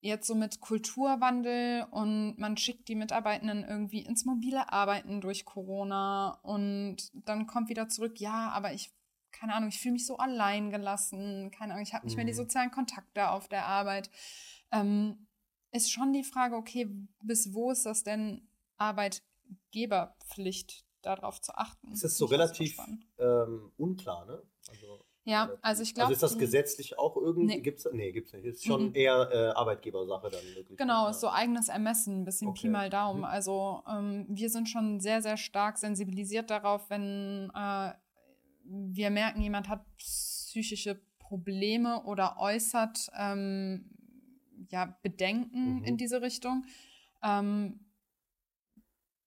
jetzt so mit Kulturwandel und man schickt die Mitarbeitenden irgendwie ins mobile Arbeiten durch Corona und dann kommt wieder zurück, ja, aber ich, keine Ahnung, ich fühle mich so allein gelassen, keine Ahnung, ich habe nicht mehr die mhm. sozialen Kontakte auf der Arbeit. Ähm, ist schon die Frage, okay, bis wo ist das denn Arbeitgeberpflicht, darauf zu achten? Es ist so relativ ähm, unklar, ne? Also ja, also ich glaube. Also ist das gesetzlich auch irgendwie? Nee. Gibt's, nee, gibt's nicht. Ist schon mhm. eher äh, Arbeitgebersache dann wirklich. Genau, ist so eigenes Ermessen, ein bisschen okay. Pi mal Daumen. Mhm. Also ähm, wir sind schon sehr, sehr stark sensibilisiert darauf, wenn äh, wir merken, jemand hat psychische Probleme oder äußert ähm, ja, Bedenken mhm. in diese Richtung. Ähm,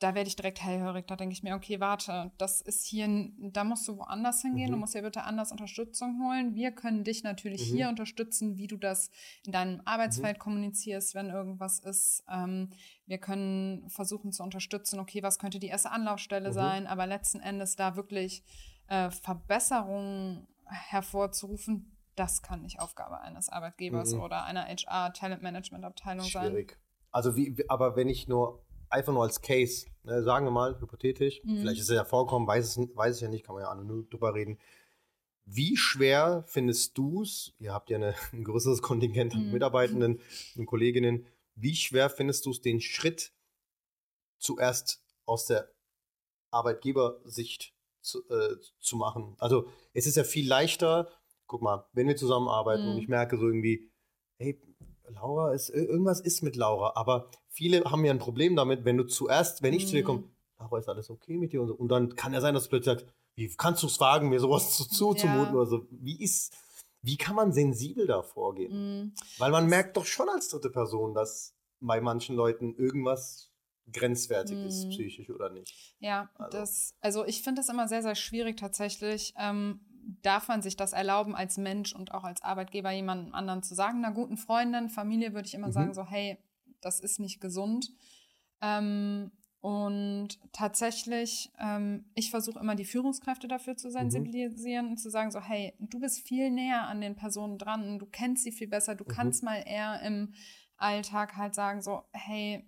da werde ich direkt hellhörig. Da denke ich mir, okay, warte, das ist hier, da musst du woanders hingehen. Mhm. Du musst ja bitte anders Unterstützung holen. Wir können dich natürlich mhm. hier unterstützen, wie du das in deinem Arbeitsfeld mhm. kommunizierst, wenn irgendwas ist. Ähm, wir können versuchen zu unterstützen, okay, was könnte die erste Anlaufstelle mhm. sein, aber letzten Endes da wirklich äh, Verbesserungen hervorzurufen, das kann nicht Aufgabe eines Arbeitgebers mhm. oder einer HR-Talent-Management-Abteilung sein. Schwierig. Also wie, aber wenn ich nur einfach nur als Case, ne, sagen wir mal, hypothetisch, mhm. vielleicht ist es ja vorkommen, weiß, es, weiß ich ja nicht, kann man ja anonym drüber reden. Wie schwer findest du es, ihr habt ja eine, ein größeres Kontingent an mhm. Mitarbeitenden und Kolleginnen, wie schwer findest du es, den Schritt zuerst aus der Arbeitgebersicht zu, äh, zu machen? Also es ist ja viel leichter, guck mal, wenn wir zusammenarbeiten mhm. und ich merke so irgendwie, hey, Laura ist, irgendwas ist mit Laura, aber viele haben ja ein Problem damit, wenn du zuerst, wenn ich mhm. zu dir mhm. komme, Laura, ist alles okay mit dir und so. Und dann kann ja sein, dass du plötzlich sagst, wie kannst du es wagen, mir sowas zu, zuzumuten ja. oder so. Wie ist, wie kann man sensibel da vorgehen? Mhm. Weil man merkt doch schon als dritte Person, dass bei manchen Leuten irgendwas grenzwertig mhm. ist, psychisch oder nicht. Ja, also, das, also ich finde es immer sehr, sehr schwierig tatsächlich. Ähm, darf man sich das erlauben, als Mensch und auch als Arbeitgeber jemandem anderen zu sagen? Einer guten Freundin, Familie würde ich immer mhm. sagen, so, hey, das ist nicht gesund. Ähm, und tatsächlich, ähm, ich versuche immer die Führungskräfte dafür zu mhm. sensibilisieren mhm. und zu sagen, so, hey, du bist viel näher an den Personen dran, du kennst sie viel besser, du mhm. kannst mal eher im Alltag halt sagen, so, hey,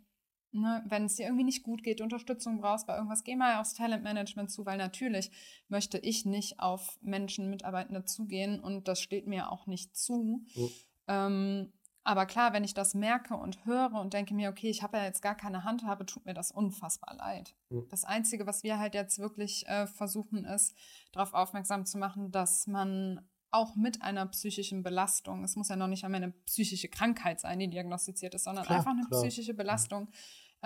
ne, wenn es dir irgendwie nicht gut geht, Unterstützung brauchst bei irgendwas, geh mal aufs Talentmanagement zu, weil natürlich möchte ich nicht auf Menschen, Mitarbeitende zugehen und das steht mir auch nicht zu. Mhm. Ähm, aber klar, wenn ich das merke und höre und denke mir, okay, ich habe ja jetzt gar keine Handhabe, tut mir das unfassbar leid. Mhm. Das Einzige, was wir halt jetzt wirklich äh, versuchen, ist, darauf aufmerksam zu machen, dass man auch mit einer psychischen Belastung, es muss ja noch nicht einmal eine psychische Krankheit sein, die diagnostiziert ist, sondern klar, einfach eine klar. psychische. Belastung,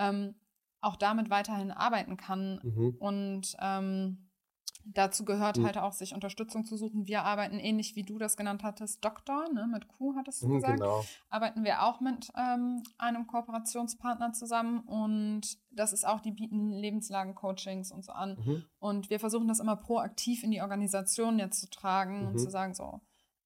ähm, auch damit weiterhin arbeiten kann. Mhm. Und ähm, Dazu gehört mhm. halt auch, sich Unterstützung zu suchen. Wir arbeiten ähnlich wie du das genannt hattest, Doktor, ne, mit Q hattest du mhm, gesagt. Genau. Arbeiten wir auch mit ähm, einem Kooperationspartner zusammen und das ist auch, die bieten Lebenslagen-Coachings und so an. Mhm. Und wir versuchen das immer proaktiv in die Organisation jetzt zu tragen und mhm. zu sagen, so,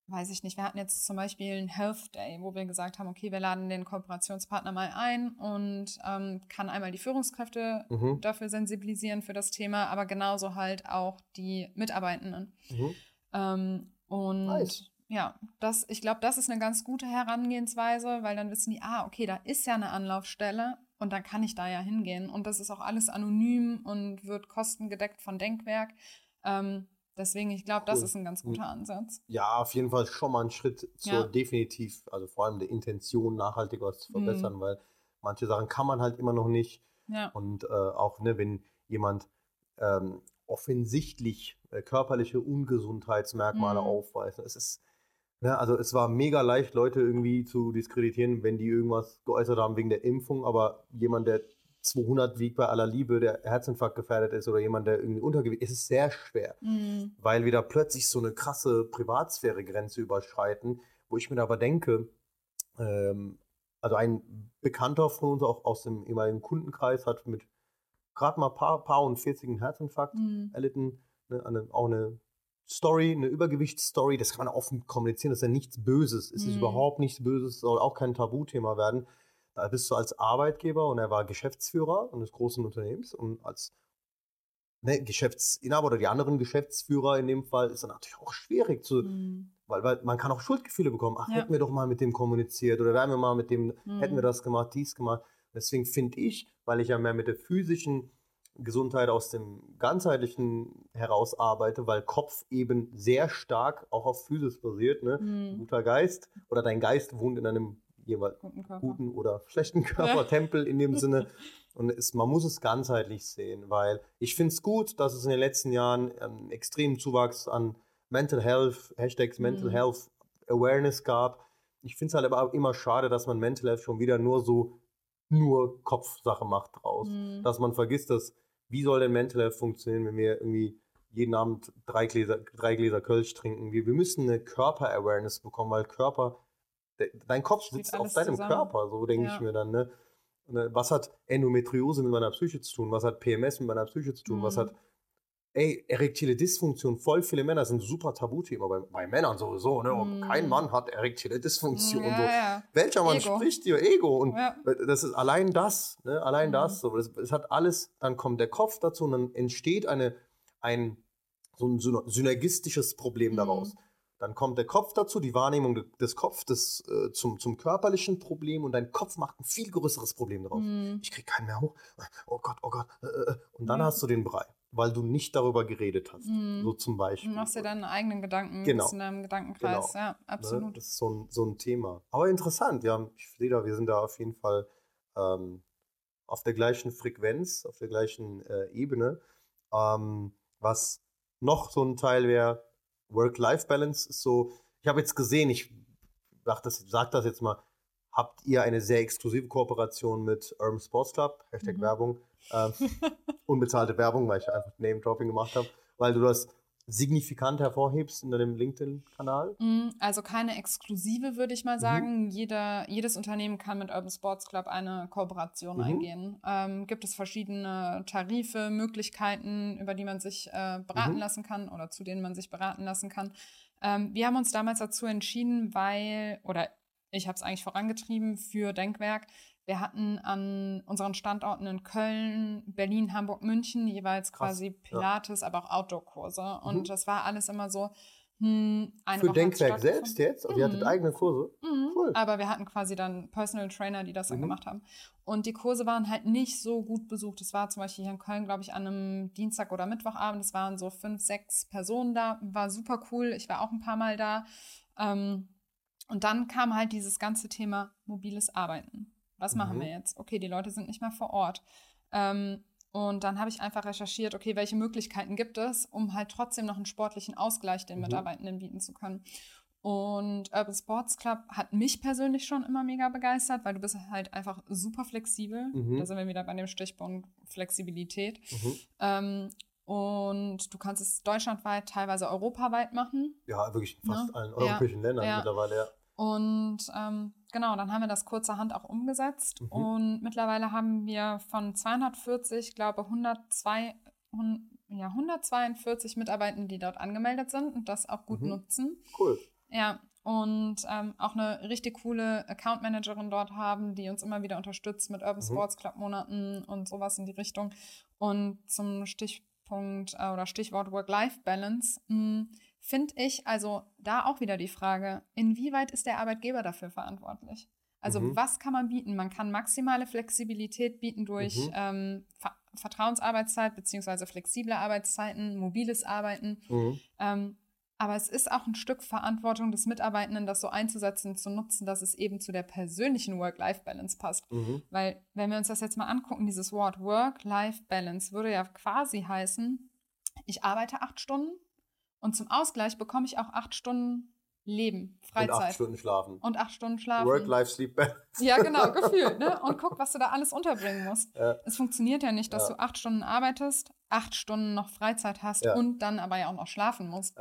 weiß ich nicht, wir hatten jetzt zum Beispiel einen Health Day, wo wir gesagt haben, okay, wir laden den Kooperationspartner mal ein und ähm, kann einmal die Führungskräfte mhm. dafür sensibilisieren für das Thema, aber genauso halt auch die Mitarbeitenden. Mhm. Ähm, und nice. ja, das, ich glaube, das ist eine ganz gute Herangehensweise, weil dann wissen die, ah, okay, da ist ja eine Anlaufstelle und dann kann ich da ja hingehen. Und das ist auch alles anonym und wird kostengedeckt von Denkwerk. Ähm, Deswegen, ich glaube, das ist ein ganz guter Ansatz. Ja, auf jeden Fall schon mal ein Schritt zur ja. definitiv, also vor allem der Intention, nachhaltig was zu verbessern, mhm. weil manche Sachen kann man halt immer noch nicht. Ja. Und äh, auch, ne, wenn jemand ähm, offensichtlich äh, körperliche Ungesundheitsmerkmale mhm. aufweist, es ist, ne, also es war mega leicht, Leute irgendwie zu diskreditieren, wenn die irgendwas geäußert haben wegen der Impfung, aber jemand, der 200 wiegt bei aller Liebe, der Herzinfarkt gefährdet ist oder jemand, der irgendwie untergewicht ist, ist sehr schwer, mhm. weil wir da plötzlich so eine krasse Privatsphäre-Grenze überschreiten, wo ich mir aber denke, ähm, also ein Bekannter von uns auch aus dem ehemaligen Kundenkreis hat mit gerade mal paar, paar und 40 einen Herzinfarkt mhm. erlitten, ne, eine, auch eine Story, eine Übergewichtsstory, das kann man offen kommunizieren, das ist ja nichts Böses, es mhm. ist überhaupt nichts Böses, soll auch kein Tabuthema werden. Da bist du als Arbeitgeber und er war Geschäftsführer eines großen Unternehmens und als ne, Geschäftsinhaber oder die anderen Geschäftsführer in dem Fall ist dann natürlich auch schwierig zu, mhm. weil, weil man kann auch Schuldgefühle bekommen. Ach, ja. hätten wir doch mal mit dem kommuniziert oder wären wir mal mit dem, mhm. hätten wir mhm. das gemacht, dies gemacht. Deswegen finde ich, weil ich ja mehr mit der physischen Gesundheit aus dem ganzheitlichen heraus arbeite, weil Kopf eben sehr stark auch auf Physis basiert. Ne? Mhm. Guter Geist oder dein Geist wohnt in einem jeweils guten, guten, oder schlechten Körpertempel in dem Sinne. Und es, man muss es ganzheitlich sehen, weil ich finde es gut, dass es in den letzten Jahren einen extremen Zuwachs an Mental Health, Hashtags Mental mhm. Health Awareness gab. Ich finde es halt aber auch immer schade, dass man Mental Health schon wieder nur so nur Kopfsache macht draus. Mhm. Dass man vergisst, dass wie soll denn Mental Health funktionieren, wenn wir irgendwie jeden Abend drei Gläser, drei Gläser Kölsch trinken. Wir, wir müssen eine Körper-Awareness bekommen, weil Körper dein Kopf sitzt auf deinem zusammen. Körper, so denke ja. ich mir dann. Ne? ne? Was hat Endometriose mit meiner Psyche zu tun? Was hat PMS mit meiner Psyche zu tun? Mhm. Was hat, ey, erektile Dysfunktion, voll viele Männer sind super Tabuthema, bei, bei Männern sowieso, ne? Mhm. Kein Mann hat erektile Dysfunktion. Ja, so. Ja. Welcher Mann Ego. spricht dir? Ego. Und das ist allein das, ne? allein mhm. das. So. Das, das hat alles, dann kommt der Kopf dazu und dann entsteht eine, ein, so ein synergistisches Problem daraus. Mhm. Dann kommt der Kopf dazu, die Wahrnehmung des Kopfes äh, zum, zum körperlichen Problem und dein Kopf macht ein viel größeres Problem draus. Mhm. Ich kriege keinen mehr hoch. Oh Gott, oh Gott. Äh, äh, äh. und dann ja. hast du den Brei, weil du nicht darüber geredet hast. Mhm. So zum Beispiel. Du machst dir deine eigenen Gedanken genau. in deinem Gedankenkreis. Genau. Ja, ne, absolut. Ne? Das ist so ein, so ein Thema. Aber interessant, ja. Ich sehe da, wir sind da auf jeden Fall ähm, auf der gleichen Frequenz, auf der gleichen äh, Ebene. Ähm, was noch so ein Teil wäre, Work-Life-Balance ist so, ich habe jetzt gesehen, ich sag das, sag das jetzt mal, habt ihr eine sehr exklusive Kooperation mit Urban Sports Club, Hashtag mhm. Werbung, äh, unbezahlte Werbung, weil ich einfach Name-Dropping gemacht habe, weil du das signifikant hervorhebst in deinem LinkedIn-Kanal? Mm, also keine exklusive, würde ich mal sagen. Mhm. Jeder, jedes Unternehmen kann mit Urban Sports Club eine Kooperation mhm. eingehen. Ähm, gibt es verschiedene Tarife, Möglichkeiten, über die man sich äh, beraten mhm. lassen kann oder zu denen man sich beraten lassen kann. Ähm, wir haben uns damals dazu entschieden, weil, oder ich habe es eigentlich vorangetrieben für Denkwerk, wir hatten an unseren Standorten in Köln, Berlin, Hamburg, München jeweils quasi Krass, Pilates, ja. aber auch Outdoor-Kurse. Und mhm. das war alles immer so, hm, eine Für Woche Denkwerk selbst jetzt? Also mhm. ihr hattet mhm. eigene Kurse? Mhm. Cool. Aber wir hatten quasi dann Personal Trainer, die das dann mhm. gemacht haben. Und die Kurse waren halt nicht so gut besucht. Es war zum Beispiel hier in Köln, glaube ich, an einem Dienstag oder Mittwochabend. Es waren so fünf, sechs Personen da. War super cool. Ich war auch ein paar Mal da. Ähm, und dann kam halt dieses ganze Thema mobiles Arbeiten. Was mhm. machen wir jetzt? Okay, die Leute sind nicht mehr vor Ort. Ähm, und dann habe ich einfach recherchiert, okay, welche Möglichkeiten gibt es, um halt trotzdem noch einen sportlichen Ausgleich den mhm. Mitarbeitenden bieten zu können. Und Urban Sports Club hat mich persönlich schon immer mega begeistert, weil du bist halt einfach super flexibel. Mhm. Da sind wir wieder bei dem Stichpunkt Flexibilität. Mhm. Ähm, und du kannst es deutschlandweit, teilweise europaweit machen. Ja, wirklich in fast ja. allen europäischen ja. Ländern ja. mittlerweile. Und ähm, genau, dann haben wir das kurzerhand auch umgesetzt. Mhm. Und mittlerweile haben wir von 240, glaube 102, 100, ja, 142 Mitarbeitenden, die dort angemeldet sind und das auch gut mhm. nutzen. Cool. Ja, und ähm, auch eine richtig coole Account Managerin dort haben, die uns immer wieder unterstützt mit Urban mhm. Sports Club Monaten und sowas in die Richtung. Und zum Stichpunkt äh, oder Stichwort Work-Life-Balance hm, finde ich also da auch wieder die Frage, inwieweit ist der Arbeitgeber dafür verantwortlich? Also mhm. was kann man bieten? Man kann maximale Flexibilität bieten durch mhm. ähm, Ver Vertrauensarbeitszeit beziehungsweise flexible Arbeitszeiten, mobiles Arbeiten. Mhm. Ähm, aber es ist auch ein Stück Verantwortung des Mitarbeitenden, das so einzusetzen, zu nutzen, dass es eben zu der persönlichen Work-Life-Balance passt. Mhm. Weil, wenn wir uns das jetzt mal angucken, dieses Wort Work-Life-Balance würde ja quasi heißen, ich arbeite acht Stunden, und zum Ausgleich bekomme ich auch acht Stunden Leben, Freizeit. Und acht Stunden schlafen. Und acht Stunden schlafen. Work, Life, Sleep, Balance. Ja, genau, gefühlt. Ne? Und guck, was du da alles unterbringen musst. Ja. Es funktioniert ja nicht, dass ja. du acht Stunden arbeitest, acht Stunden noch Freizeit hast ja. und dann aber ja auch noch schlafen musst.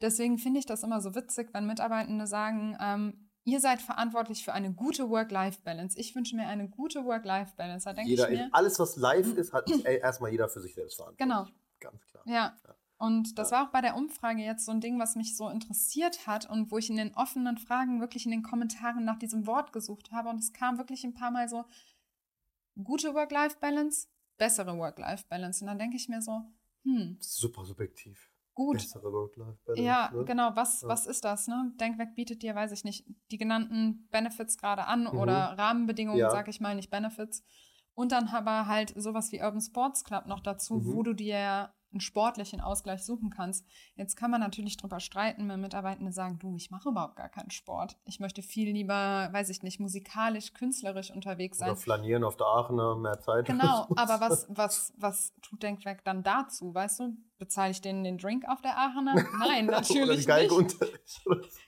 Deswegen finde ich das immer so witzig, wenn Mitarbeitende sagen, ähm, ihr seid verantwortlich für eine gute Work-Life-Balance. Ich wünsche mir eine gute Work-Life-Balance. Da denke ich mir. Alles, was live ist, hat erstmal jeder für sich selbst verantwortlich. Genau. Ganz klar. ja. Und das war auch bei der Umfrage jetzt so ein Ding, was mich so interessiert hat und wo ich in den offenen Fragen wirklich in den Kommentaren nach diesem Wort gesucht habe. Und es kam wirklich ein paar Mal so, gute Work-Life-Balance, bessere Work-Life-Balance. Und dann denke ich mir so, hm. Super subjektiv. Gut. Bessere Work-Life-Balance. Ja, ne? genau. Was, ja. was ist das? Ne? Denkweg bietet dir, weiß ich nicht, die genannten Benefits gerade an mhm. oder Rahmenbedingungen, ja. sag ich mal, nicht Benefits. Und dann aber halt sowas wie Urban Sports Club noch dazu, mhm. wo du dir einen sportlichen Ausgleich suchen kannst. Jetzt kann man natürlich drüber streiten, wenn Mitarbeitende sagen, du, ich mache überhaupt gar keinen Sport. Ich möchte viel lieber, weiß ich nicht, musikalisch, künstlerisch unterwegs sein. Oder flanieren auf der Aachener, mehr Zeit. Genau, aber was, was, was tut Denkwerk dann dazu, weißt du? Bezahle ich denen den Drink auf der Aachener? Nein, natürlich Oder die nicht.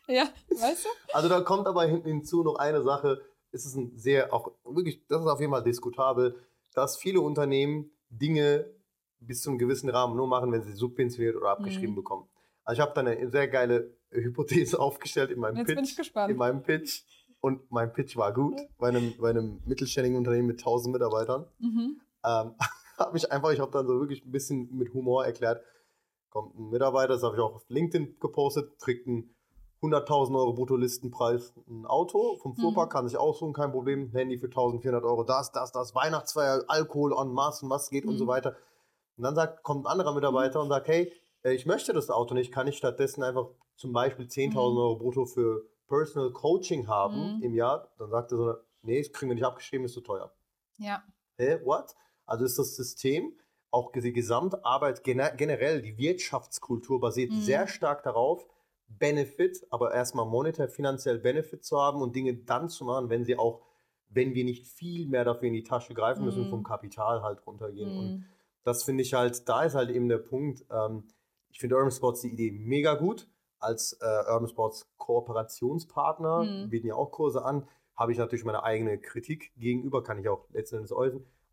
ja, weißt du? Also da kommt aber hinzu noch eine Sache, es ist ein sehr, auch wirklich, das ist auf jeden Fall diskutabel, dass viele Unternehmen Dinge bis zu einem gewissen Rahmen nur machen, wenn sie subventioniert oder abgeschrieben mhm. bekommen. Also ich habe da eine sehr geile Hypothese aufgestellt in meinem Jetzt Pitch. Bin ich gespannt. In meinem Pitch. Und mein Pitch war gut bei einem, bei einem mittelständigen Unternehmen mit 1000 Mitarbeitern. Mhm. Ähm, habe ich einfach, ich habe dann so wirklich ein bisschen mit Humor erklärt, kommt ein Mitarbeiter, das habe ich auch auf LinkedIn gepostet, kriegt einen 100.000 Euro Bruttolistenpreis ein Auto vom Fuhrpark, mhm. kann sich aussuchen, kein Problem, Handy für 1.400 Euro, das, das, das, Weihnachtsfeier, Alkohol en masse, was geht mhm. und so mhm. weiter. Und dann sagt, kommt ein anderer Mitarbeiter mhm. und sagt, hey, äh, ich möchte das Auto nicht, kann ich stattdessen einfach zum Beispiel 10.000 mhm. Euro brutto für Personal Coaching haben mhm. im Jahr? Dann sagt er so, nee, das kriegen wir nicht abgeschrieben, ist zu teuer. Ja. Hä, hey, what? Also ist das System, auch die Gesamtarbeit, generell die Wirtschaftskultur basiert mhm. sehr stark darauf, Benefit, aber erstmal monetär, finanziell Benefit zu haben und Dinge dann zu machen, wenn sie auch, wenn wir nicht viel mehr dafür in die Tasche greifen müssen, mhm. vom Kapital halt runtergehen. Und das finde ich halt, da ist halt eben der Punkt. Ähm, ich finde Urban Sports die Idee mega gut. Als äh, Urban Sports Kooperationspartner mhm. bieten ja auch Kurse an. Habe ich natürlich meine eigene Kritik gegenüber, kann ich auch letzten Endes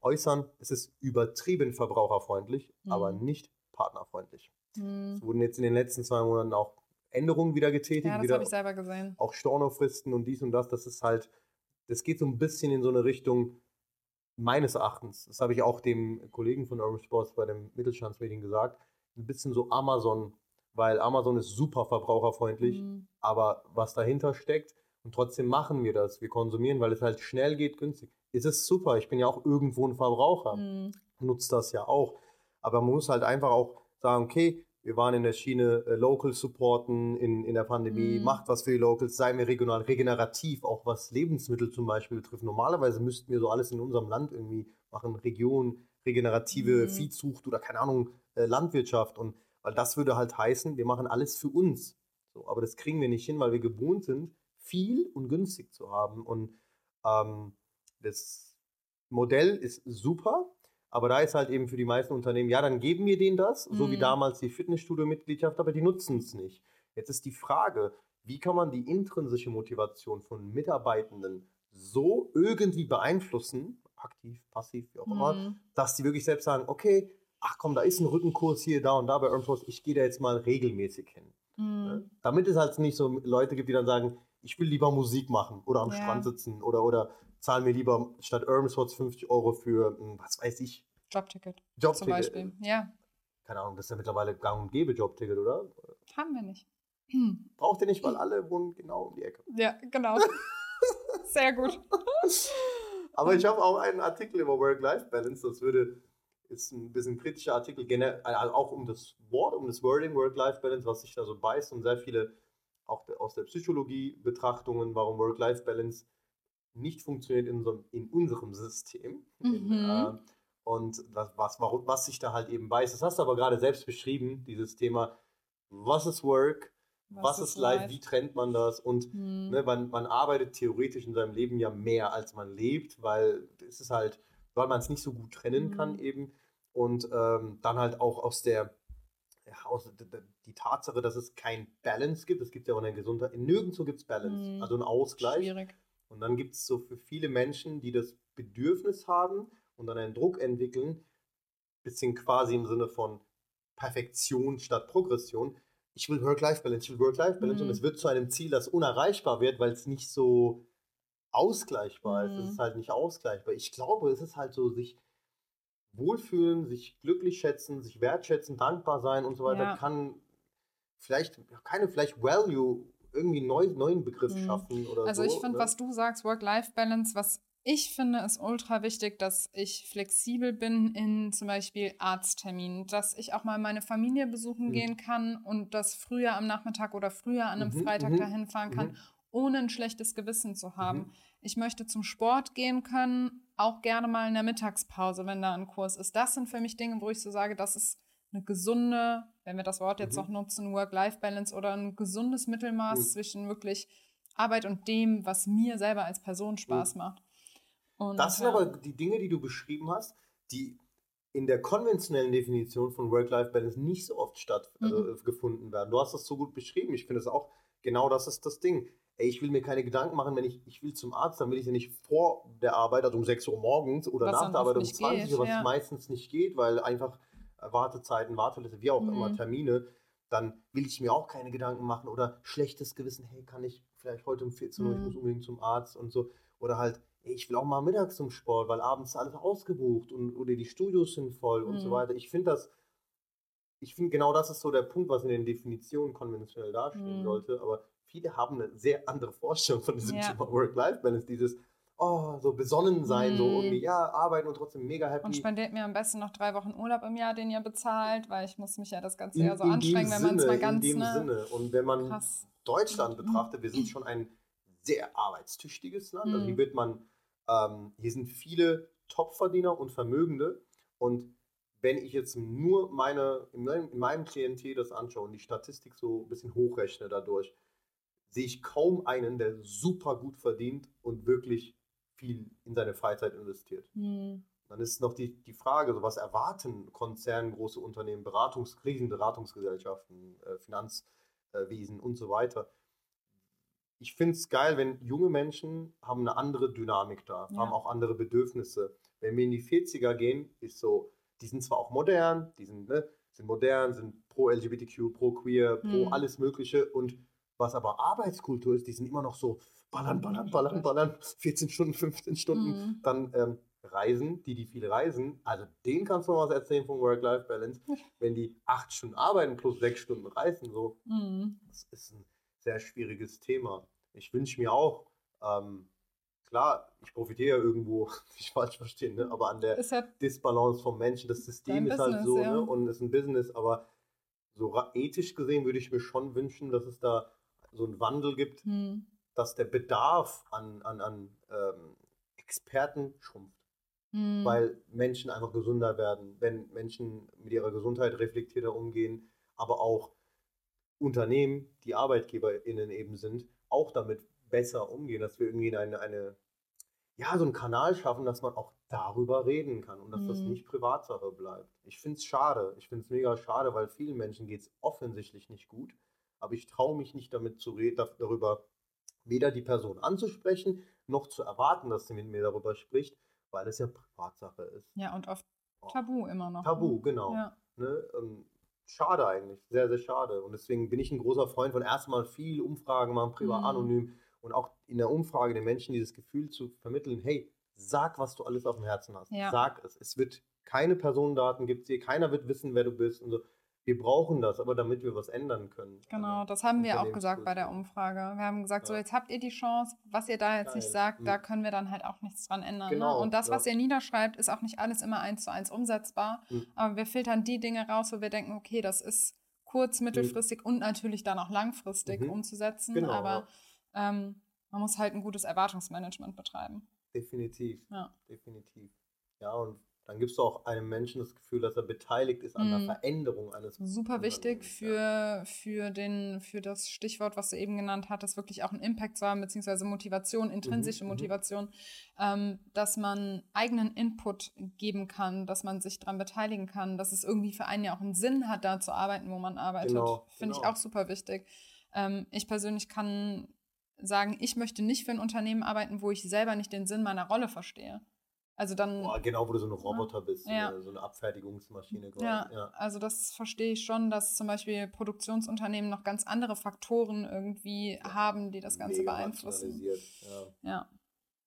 äußern. Es ist übertrieben verbraucherfreundlich, mhm. aber nicht partnerfreundlich. Hm. Es wurden jetzt in den letzten zwei Monaten auch Änderungen wieder getätigt. Ja, das wieder habe ich selber gesehen. auch Stornofristen und dies und das. Das ist halt, das geht so ein bisschen in so eine Richtung, meines Erachtens, das habe ich auch dem Kollegen von Urban Sports bei dem Mittelstandsmeeting gesagt, ein bisschen so Amazon, weil Amazon ist super verbraucherfreundlich, Hm. aber was dahinter steckt und trotzdem machen wir das, wir konsumieren, weil es halt schnell geht, günstig. Es ist super, ich bin ja auch irgendwo ein Verbraucher, Hm. nutzt das ja auch, aber man muss halt einfach auch sagen, okay, wir waren in der Schiene äh, Local supporten in, in der Pandemie, Mhm. macht was für die Locals, seien wir regional, regenerativ, auch was Lebensmittel zum Beispiel betrifft. Normalerweise müssten wir so alles in unserem Land irgendwie machen, Region, regenerative Mhm. Viehzucht oder keine Ahnung, äh, Landwirtschaft und weil das würde halt heißen, wir machen alles für uns. So, aber das kriegen wir nicht hin, weil wir gewohnt sind, viel und günstig zu haben. Und ähm, das Modell ist super, aber da ist halt eben für die meisten Unternehmen, ja, dann geben wir denen das, so wie Mhm. damals die Fitnessstudio-Mitgliedschaft, aber die nutzen es nicht. Jetzt ist die Frage, wie kann man die intrinsische Motivation von Mitarbeitenden so irgendwie beeinflussen, aktiv, passiv, wie auch immer, Hm. dass die wirklich selbst sagen, okay, ach komm, da ist ein Rückenkurs hier, da und da bei Earnforce, ich gehe da jetzt mal regelmäßig hin. Ne? Hm. Damit es halt nicht so Leute gibt, die dann sagen, ich will lieber Musik machen oder am Ja. Strand sitzen oder, oder zahl mir lieber statt Urban 50 Euro für, hm, was weiß ich, Jobticket zum Jobticket. Beispiel. Ja, Keine Ahnung, das ist ja mittlerweile gang und gäbe Jobticket, oder? haben wir nicht. Hm. Braucht ihr nicht, weil alle wohnen genau um die Ecke. Ja, genau. Sehr gut. Aber ich habe auch einen Artikel über Work-Life-Balance, das würde, ist ein bisschen kritischer Artikel, generell, also auch um das Wort, um das Wording Work-Life-Balance, was sich da so beißt und sehr viele, auch aus der Psychologie, Betrachtungen, warum Work-Life-Balance nicht funktioniert in, so, in unserem System. Mhm. äh, und was, was, warum, was sich da halt eben beißt. Das hast du aber gerade selbst beschrieben, dieses Thema, was ist Work, was, ist Life, wie trennt man das und Hm. Ne, man, man arbeitet theoretisch in seinem Leben ja mehr, als man lebt, weil es ist halt, weil man es nicht so gut trennen kann Mhm. eben. Und ähm, dann halt auch aus der, ja, aus, die Tatsache, dass es kein Balance gibt. Es gibt ja auch in der Gesundheit, nirgendwo gibt es Balance, Mhm. also einen Ausgleich. Schwierig. Und dann gibt es so für viele Menschen, die das Bedürfnis haben und dann einen Druck entwickeln, bisschen quasi im Sinne von Perfektion statt Progression. Ich will Work-Life-Balance, ich will Work-Life-Balance und Mhm. es wird zu einem Ziel, das unerreichbar wird, weil es nicht so ausgleichbar ist. Es Mhm. ist halt nicht ausgleichbar. Ich glaube, es ist halt so, sich wohlfühlen, sich glücklich schätzen, sich wertschätzen, dankbar sein und so weiter, Ja. kann vielleicht, keine vielleicht Value, irgendwie einen neu, neuen Begriff Mhm. schaffen oder Also so. ich finde, ne? was du sagst, Work-Life-Balance, was ich finde, ist ultra wichtig, dass ich flexibel bin in zum Beispiel Arztterminen, dass ich auch mal meine Familie besuchen Mhm. gehen kann und das früher am Nachmittag oder früher an einem Mhm, Freitag mhm, dahin fahren kann, mhm. ohne ein schlechtes Gewissen zu haben. Mhm. Ich möchte zum Sport gehen können, auch gerne mal in der Mittagspause, wenn da ein Kurs ist. Das sind für mich Dinge, wo ich so sage, das ist eine gesunde, wenn wir das Wort jetzt Mhm. noch nutzen, Work-Life-Balance oder ein gesundes Mittelmaß Mhm. zwischen wirklich Arbeit und dem, was mir selber als Person Spaß macht. Und, Das sind ja. aber die Dinge, die du beschrieben hast, die in der konventionellen Definition von Work-Life-Balance nicht so oft stattgefunden werden. Du hast das so gut beschrieben. Ich finde es auch, genau das ist das Ding. Ey, ich will mir keine Gedanken machen, wenn ich, ich will zum Arzt, dann will ich ja nicht vor der Arbeit, also um 6 Uhr morgens oder Was nach der Arbeit um nicht 20 geht, Uhr, was ja. meistens nicht geht, weil einfach äh, Wartezeiten, Warteliste, wie auch Mhm. immer, Termine, dann will ich mir auch keine Gedanken machen oder schlechtes Gewissen, hey, kann ich vielleicht heute um 14 Uhr, ich Mhm. muss unbedingt zum Arzt und so. Oder halt, ey, ich will auch mal mittags zum Sport, weil abends ist alles ausgebucht und oder die Studios sind voll und so Mhm. weiter. Ich finde das, ich finde genau das ist so der Punkt, was in den Definitionen konventionell dastehen Mhm. sollte. Aber viele haben eine sehr andere Vorstellung von diesem Ja. Thema Work-Life-Balance, dieses, oh, so besonnen sein, so Mhm. irgendwie, ja, arbeiten und trotzdem mega happy. und spendiert mir am besten noch drei Wochen Urlaub im Jahr, den ihr bezahlt, weil ich muss mich ja das ganze in, Jahr so anstrengen, wenn man es mal ganz in dem ne, Sinne. Und wenn man krass. Deutschland Mhm. betrachtet, wir sind schon ein sehr arbeitstüchtiges Land. Also hier Mhm. wird man, ähm, hier sind viele Topverdiener und Vermögende. Und wenn ich jetzt nur meine, in meinem, in meinem Klientel das anschaue und die Statistik so ein bisschen hochrechne dadurch, sehe ich kaum einen, der super gut verdient und wirklich viel in seine Freizeit investiert. Hm. Dann ist noch die, die Frage, so was erwarten Konzerne, große Unternehmen, Beratungskrisen, Beratungsgesellschaften, äh, Finanzwesen und so weiter. Ich finde es geil, wenn junge Menschen haben eine andere Dynamik da, Ja. haben auch andere Bedürfnisse. Wenn wir in die 40er gehen, ist so, die sind zwar auch modern, die sind, ne, sind modern, sind pro LGBTQ, pro queer, pro Mhm. alles Mögliche. Und was aber Arbeitskultur ist, die sind immer noch so ballern, ballern, ballern, ballern, 14 Stunden, 15 Stunden. Mhm. Dann ähm, Reisen, die, die viel reisen, also denen kannst du mal was erzählen von Work-Life-Balance. Wenn die acht Stunden arbeiten plus sechs Stunden reisen, so, Mhm. das ist ein sehr schwieriges Thema. Ich wünsche mir auch, ähm, klar, ich profitiere ja irgendwo, nicht falsch verstehen, ne? aber an der ja Disbalance vom Menschen, das System ist halt Business, so ja. ne? und ist ein Business, aber so ethisch gesehen würde ich mir schon wünschen, dass es da so einen Wandel gibt, hm. Dass der Bedarf an, an, an ähm, Experten schrumpft Hm. weil Menschen einfach gesünder werden, wenn Menschen mit ihrer Gesundheit reflektierter umgehen, aber auch Unternehmen, die ArbeitgeberInnen eben sind, auch damit besser umgehen, dass wir irgendwie eine, eine ja, so einen Kanal schaffen, dass man auch darüber reden kann und dass das Mhm. nicht Privatsache bleibt. Ich finde es schade. Ich finde es mega schade, weil vielen Menschen geht es offensichtlich nicht gut. Aber ich traue mich nicht damit zu reden, darüber weder die Person anzusprechen, noch zu erwarten, dass sie mit mir darüber spricht, weil es ja Privatsache ist. Ja, und oft Oh, Tabu immer noch. Tabu, ne? genau. Ja. Ne? Ähm, schade eigentlich, sehr, sehr schade. Und deswegen bin ich ein großer Freund von erstmal viel Umfragen machen, privat Mhm. anonym und auch in der Umfrage den Menschen dieses Gefühl zu vermitteln, hey, sag, was du alles auf dem Herzen hast. Ja. Sag es. Es wird keine Personendaten gibt hier, keiner wird wissen, wer du bist und so. Wir brauchen das, aber damit wir was ändern können. Genau, Also, das haben wir auch gesagt bei der. Umfrage. Wir haben gesagt, so Ja. jetzt habt ihr die Chance, was ihr da jetzt nicht Geil. sagt, da Mhm. können wir dann halt auch nichts dran ändern. Genau, ne? Und das, ja. was ihr niederschreibt, ist auch nicht alles immer eins zu eins umsetzbar. Mhm. Aber wir filtern die Dinge raus, wo wir denken, okay, das ist kurz-, mittelfristig und natürlich dann auch langfristig Mhm. umzusetzen. Genau, Aber ähm, man muss halt ein gutes Erwartungsmanagement betreiben. Definitiv. Ja. Definitiv. Ja, und dann gibst du auch einem Menschen das Gefühl, dass er beteiligt ist an Mhm. der Veränderung eines Super wichtig für, für, den, für das Stichwort, was du eben genannt hattest, wirklich auch einen Impact zu haben, beziehungsweise Motivation, intrinsische mhm. Motivation, ähm, dass man eigenen Input geben kann, dass man sich daran beteiligen kann, dass es irgendwie für einen ja auch einen Sinn hat, da zu arbeiten, wo man arbeitet. Genau, Finde ich genau. auch super wichtig. Ähm, ich persönlich kann sagen, ich möchte nicht für ein Unternehmen arbeiten, wo ich selber nicht den Sinn meiner Rolle verstehe. Also dann. Boah, genau, wo du so ein Roboter bist, so, Ja. eine, so eine Abfertigungsmaschine. Ja, Ja. also das verstehe ich schon, dass zum Beispiel Produktionsunternehmen noch ganz andere Faktoren irgendwie haben, die das Ganze Mega beeinflussen. Ja. Ja,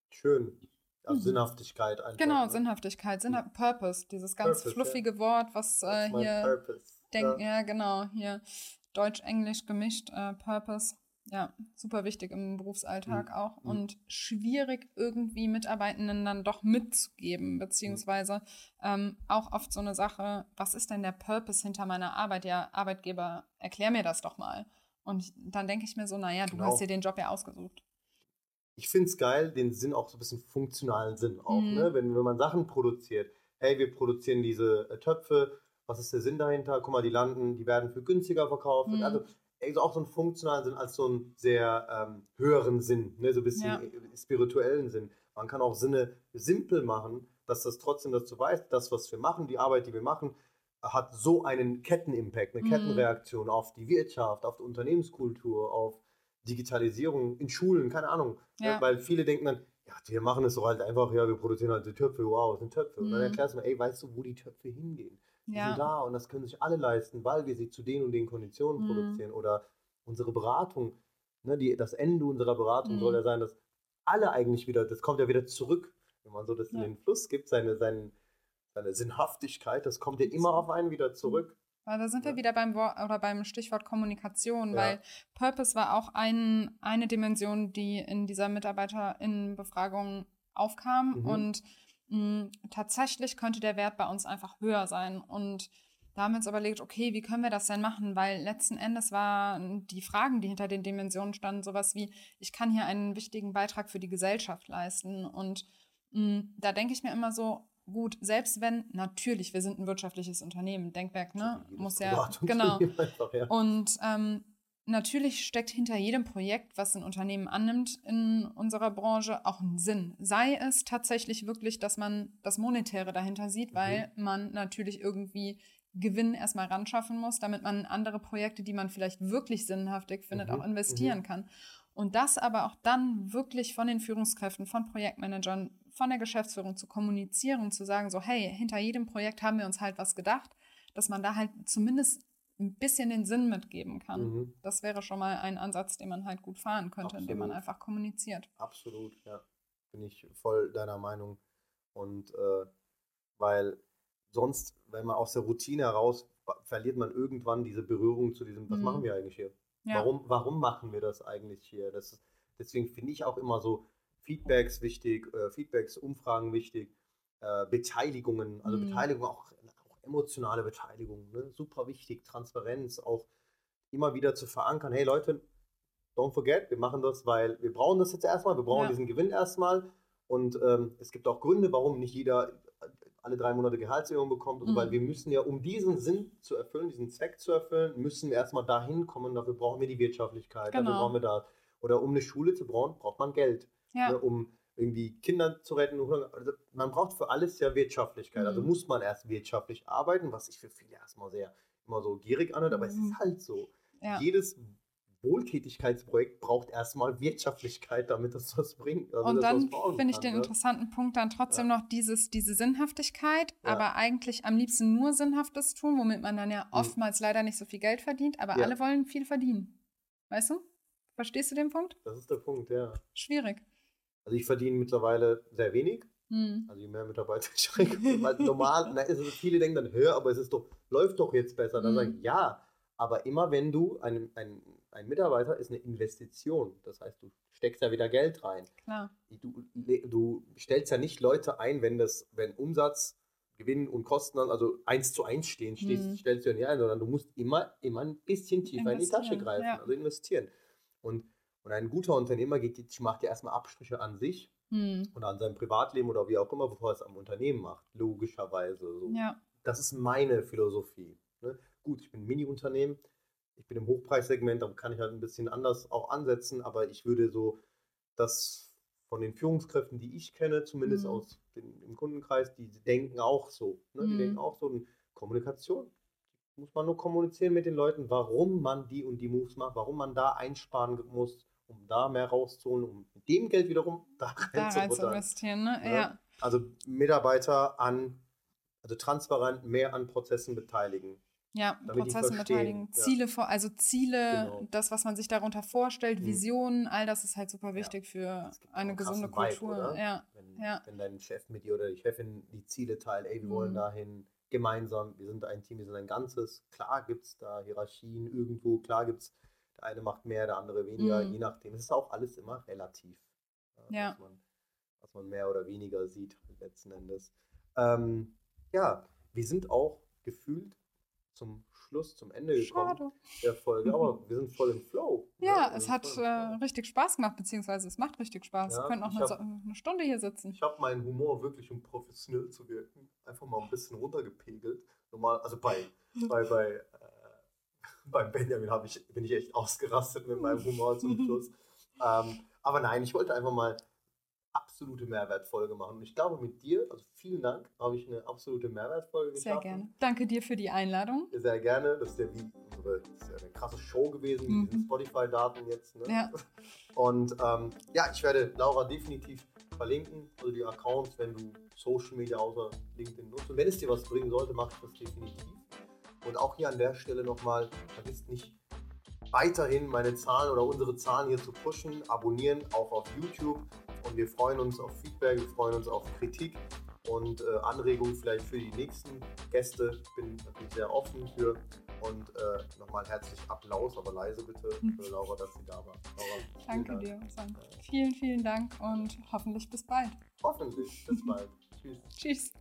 Schön. Also Mhm. Sinnhaftigkeit einfach. genau, ne? Sinnhaftigkeit, Sinnha Purpose, dieses ganz Purpose, fluffige Wort, was äh, hier purpose. denken, Ja. ja. genau, hier Deutsch-Englisch gemischt, äh, Purpose. Ja, super wichtig im Berufsalltag Mhm. auch Mhm. und schwierig irgendwie Mitarbeitenden dann doch mitzugeben, beziehungsweise ähm, auch oft so eine Sache, was ist denn der Purpose hinter meiner Arbeit? Ja, Arbeitgeber, erklär mir das doch mal. Und ich, dann denke ich mir so, naja, du Genau. hast dir den Job ja ausgesucht. Ich finde es geil, den Sinn auch so ein bisschen funktionalen Sinn auch, Mhm. ne? Wenn, wenn man Sachen produziert, hey, wir produzieren diese äh, Töpfe, was ist der Sinn dahinter? Guck mal, die landen, die werden für günstiger verkauft. Mhm. Also so auch so einen funktionalen Sinn als so einen sehr ähm, höheren Sinn, ne? so ein bisschen Ja. äh, spirituellen Sinn. Man kann auch Sinne simpel machen, dass das trotzdem dazu weist, das, was wir machen, die Arbeit, die wir machen, hat so einen Kettenimpact, eine Mhm. Kettenreaktion auf die Wirtschaft, auf die Unternehmenskultur, auf Digitalisierung in Schulen, keine Ahnung. Ja. Ne? Weil viele denken dann, ja, wir machen es doch halt einfach, ja, wir produzieren halt die Töpfe, wow, es sind Töpfe. Und dann Mhm. erklärst du mir, ey, weißt du, wo die Töpfe hingehen? Die Ja. sind da und das können sich alle leisten, weil wir sie zu den und den Konditionen Mhm. produzieren. Oder unsere Beratung, ne, die, das Ende unserer Beratung Mhm. soll ja sein, dass alle eigentlich wieder, das kommt ja wieder zurück, wenn man so das in Ja. den Fluss gibt, seine, seine, seine Sinnhaftigkeit, das kommt ja immer auf einen wieder zurück. Weil da sind wir Ja. wieder beim Wort oder beim Stichwort Kommunikation, Ja. weil Purpose war auch ein, eine Dimension, die in dieser Mitarbeiterinnenbefragung aufkam. Mhm. Und mh, tatsächlich könnte der Wert bei uns einfach höher sein. Und da haben wir uns überlegt, okay, wie können wir das denn machen? Weil letzten Endes waren die Fragen, die hinter den Dimensionen standen, sowas wie, ich kann hier einen wichtigen Beitrag für die Gesellschaft leisten. Und mh, da denke ich mir immer so, gut, selbst wenn, natürlich, wir sind ein wirtschaftliches Unternehmen, Denkwerk, ne? Muss ja, genau. Einfach, ja. Und ähm, natürlich steckt hinter jedem Projekt, was ein Unternehmen annimmt in unserer Branche, auch ein Sinn. Sei es tatsächlich wirklich, dass man das Monetäre dahinter sieht, Mhm. weil man natürlich irgendwie Gewinn erstmal ran schaffen muss, damit man andere Projekte, die man vielleicht wirklich sinnhaftig findet, Mhm, auch investieren kann. Und das aber auch dann wirklich von den Führungskräften, von Projektmanagern, von der Geschäftsführung zu kommunizieren, zu sagen, so, hey, hinter jedem Projekt haben wir uns halt was gedacht. dass man da halt zumindest ein bisschen den Sinn mitgeben kann. Mhm. Das wäre schon mal ein Ansatz, den man halt gut fahren könnte, Absolut. indem man einfach kommuniziert. Absolut, ja. Bin ich voll deiner Meinung. Und äh, weil sonst, wenn man aus der Routine heraus, verliert man irgendwann diese Berührung zu diesem, was mhm. machen wir eigentlich hier? Ja. Warum, warum machen wir das eigentlich hier? Das ist, deswegen finde ich auch immer so Feedbacks wichtig, äh, Feedbacks, Umfragen wichtig, äh, Beteiligungen, also mhm. Beteiligung, auch, auch, emotionale Beteiligung, ne? super wichtig, Transparenz, auch immer wieder zu verankern, hey Leute, don't forget, wir machen das, weil wir brauchen das jetzt erstmal, wir brauchen ja. diesen Gewinn erstmal und ähm, es gibt auch Gründe, warum nicht jeder alle drei Monate Gehaltserhöhung bekommt, mhm. weil wir müssen ja, um diesen Sinn zu erfüllen, diesen Zweck zu erfüllen, müssen wir erstmal dahin kommen, dafür brauchen wir die Wirtschaftlichkeit, genau. dafür brauchen wir da, oder um eine Schule zu bauen, braucht man Geld, ja. ne, um irgendwie Kinder zu retten. Also man braucht für alles ja Wirtschaftlichkeit, also mhm. muss man erst wirtschaftlich arbeiten, was sich für viele erstmal sehr immer so gierig anhört, aber mhm. es ist halt so. Ja. Jedes Wohltätigkeitsprojekt braucht erstmal Wirtschaftlichkeit, damit es was bringt. Also und dann finde ich den ne? interessanten Punkt dann trotzdem ja. noch dieses, diese Sinnhaftigkeit, ja. aber eigentlich am liebsten nur Sinnhaftes tun, womit man dann ja mhm. oftmals leider nicht so viel Geld verdient, aber alle wollen viel verdienen. Weißt du? Verstehst du den Punkt? Das ist der Punkt, ja. Schwierig. Also ich verdiene mittlerweile sehr wenig. Hm. Also je mehr Mitarbeiter ich kriege, weil normal, na, ist es, viele denken dann, hör, aber es ist doch, läuft doch jetzt besser. Dann hm. sage ich, ja, aber immer wenn du einen, einen ein Mitarbeiter ist eine Investition. Das heißt, du steckst ja wieder Geld rein. Klar. Du, du stellst ja nicht Leute ein, wenn das, wenn Umsatz, Gewinn und Kosten also eins zu eins stehen, stehst, mhm. stellst du ja nicht ein, sondern du musst immer, immer ein bisschen tiefer in die Tasche greifen, ja. also investieren. Und, und ein guter Unternehmer geht, macht ja erstmal Abstriche an sich mhm. und an seinem Privatleben oder wie auch immer, bevor er es am Unternehmen macht, logischerweise. So. Ja. Das ist meine Philosophie. Ne? Gut, ich bin ein Mini-Unternehmen, ich bin im Hochpreissegment, da kann ich halt ein bisschen anders auch ansetzen, aber ich würde so das von den Führungskräften, die ich kenne, zumindest mhm. aus dem, Kundenkreis, die denken auch so. Ne? Die mhm. denken auch so, in Kommunikation. Muss man nur kommunizieren mit den Leuten, warum man die und die Moves macht, warum man da einsparen muss, um da mehr rauszuholen, um mit dem Geld wiederum da da rein zu investieren. Ne? Ja. ja. Also Mitarbeiter an, also transparent mehr an Prozessen beteiligen. Ja, Prozesse beteiligen. Ziele vor, also Ziele, genau. das, was man sich darunter vorstellt, mhm. Visionen, all das ist halt super wichtig für eine gesunde Kultur. Vibe, ja. Wenn, wenn dein Chef mit dir oder die Chefin die Ziele teilt, ey, wir mhm. wollen dahin gemeinsam, wir sind ein Team, wir sind ein Ganzes. Klar gibt es da Hierarchien irgendwo, klar gibt es, der eine macht mehr, der andere weniger, mhm. je nachdem. Es ist auch alles immer relativ, ja. was, man, was man mehr oder weniger sieht letzten Endes. Ähm, ja, wir sind auch gefühlt zum Schluss, zum Ende gekommen Schade. der Folge, aber wir sind voll im Flow. Ne? Ja, ne? es hat äh, richtig Spaß gemacht, beziehungsweise es macht richtig Spaß. Ja, wir können auch eine, hab, eine, Stunde hier sitzen. Ich habe meinen Humor wirklich, um professionell zu wirken, einfach mal ein bisschen runtergepegelt. Normal, also bei, bei, bei, äh, beim Benjamin ich, bin ich echt ausgerastet mit meinem Humor zum Schluss. ähm, aber nein, ich wollte einfach mal absolute Mehrwertfolge machen. Und ich glaube, mit dir, also vielen Dank, habe ich eine absolute Mehrwertfolge geschaffen. Sehr gerne. Danke dir für die Einladung. Sehr gerne. Das ist ja wie das ist ja eine krasse Show gewesen mhm. mit diesen Spotify-Daten jetzt. Ne? Ja. Und ähm, ja, ich werde Laura definitiv verlinken, also die Accounts, wenn du Social Media außer LinkedIn nutzt. Und wenn es dir was bringen sollte, mach ich das definitiv. Und auch hier an der Stelle nochmal, vergisst nicht, weiterhin meine Zahlen oder unsere Zahlen hier zu pushen, abonnieren, auch auf YouTube. Und wir freuen uns auf Feedback, wir freuen uns auf Kritik und äh, Anregungen vielleicht für die nächsten Gäste. Ich bin natürlich sehr offen für. Und äh, nochmal herzlich Applaus, aber leise bitte für Laura, dass sie da war. Laura, Danke dir, Sam. Vielen, vielen Dank und hoffentlich bis bald. Hoffentlich bis bald. Tschüss. Tschüss.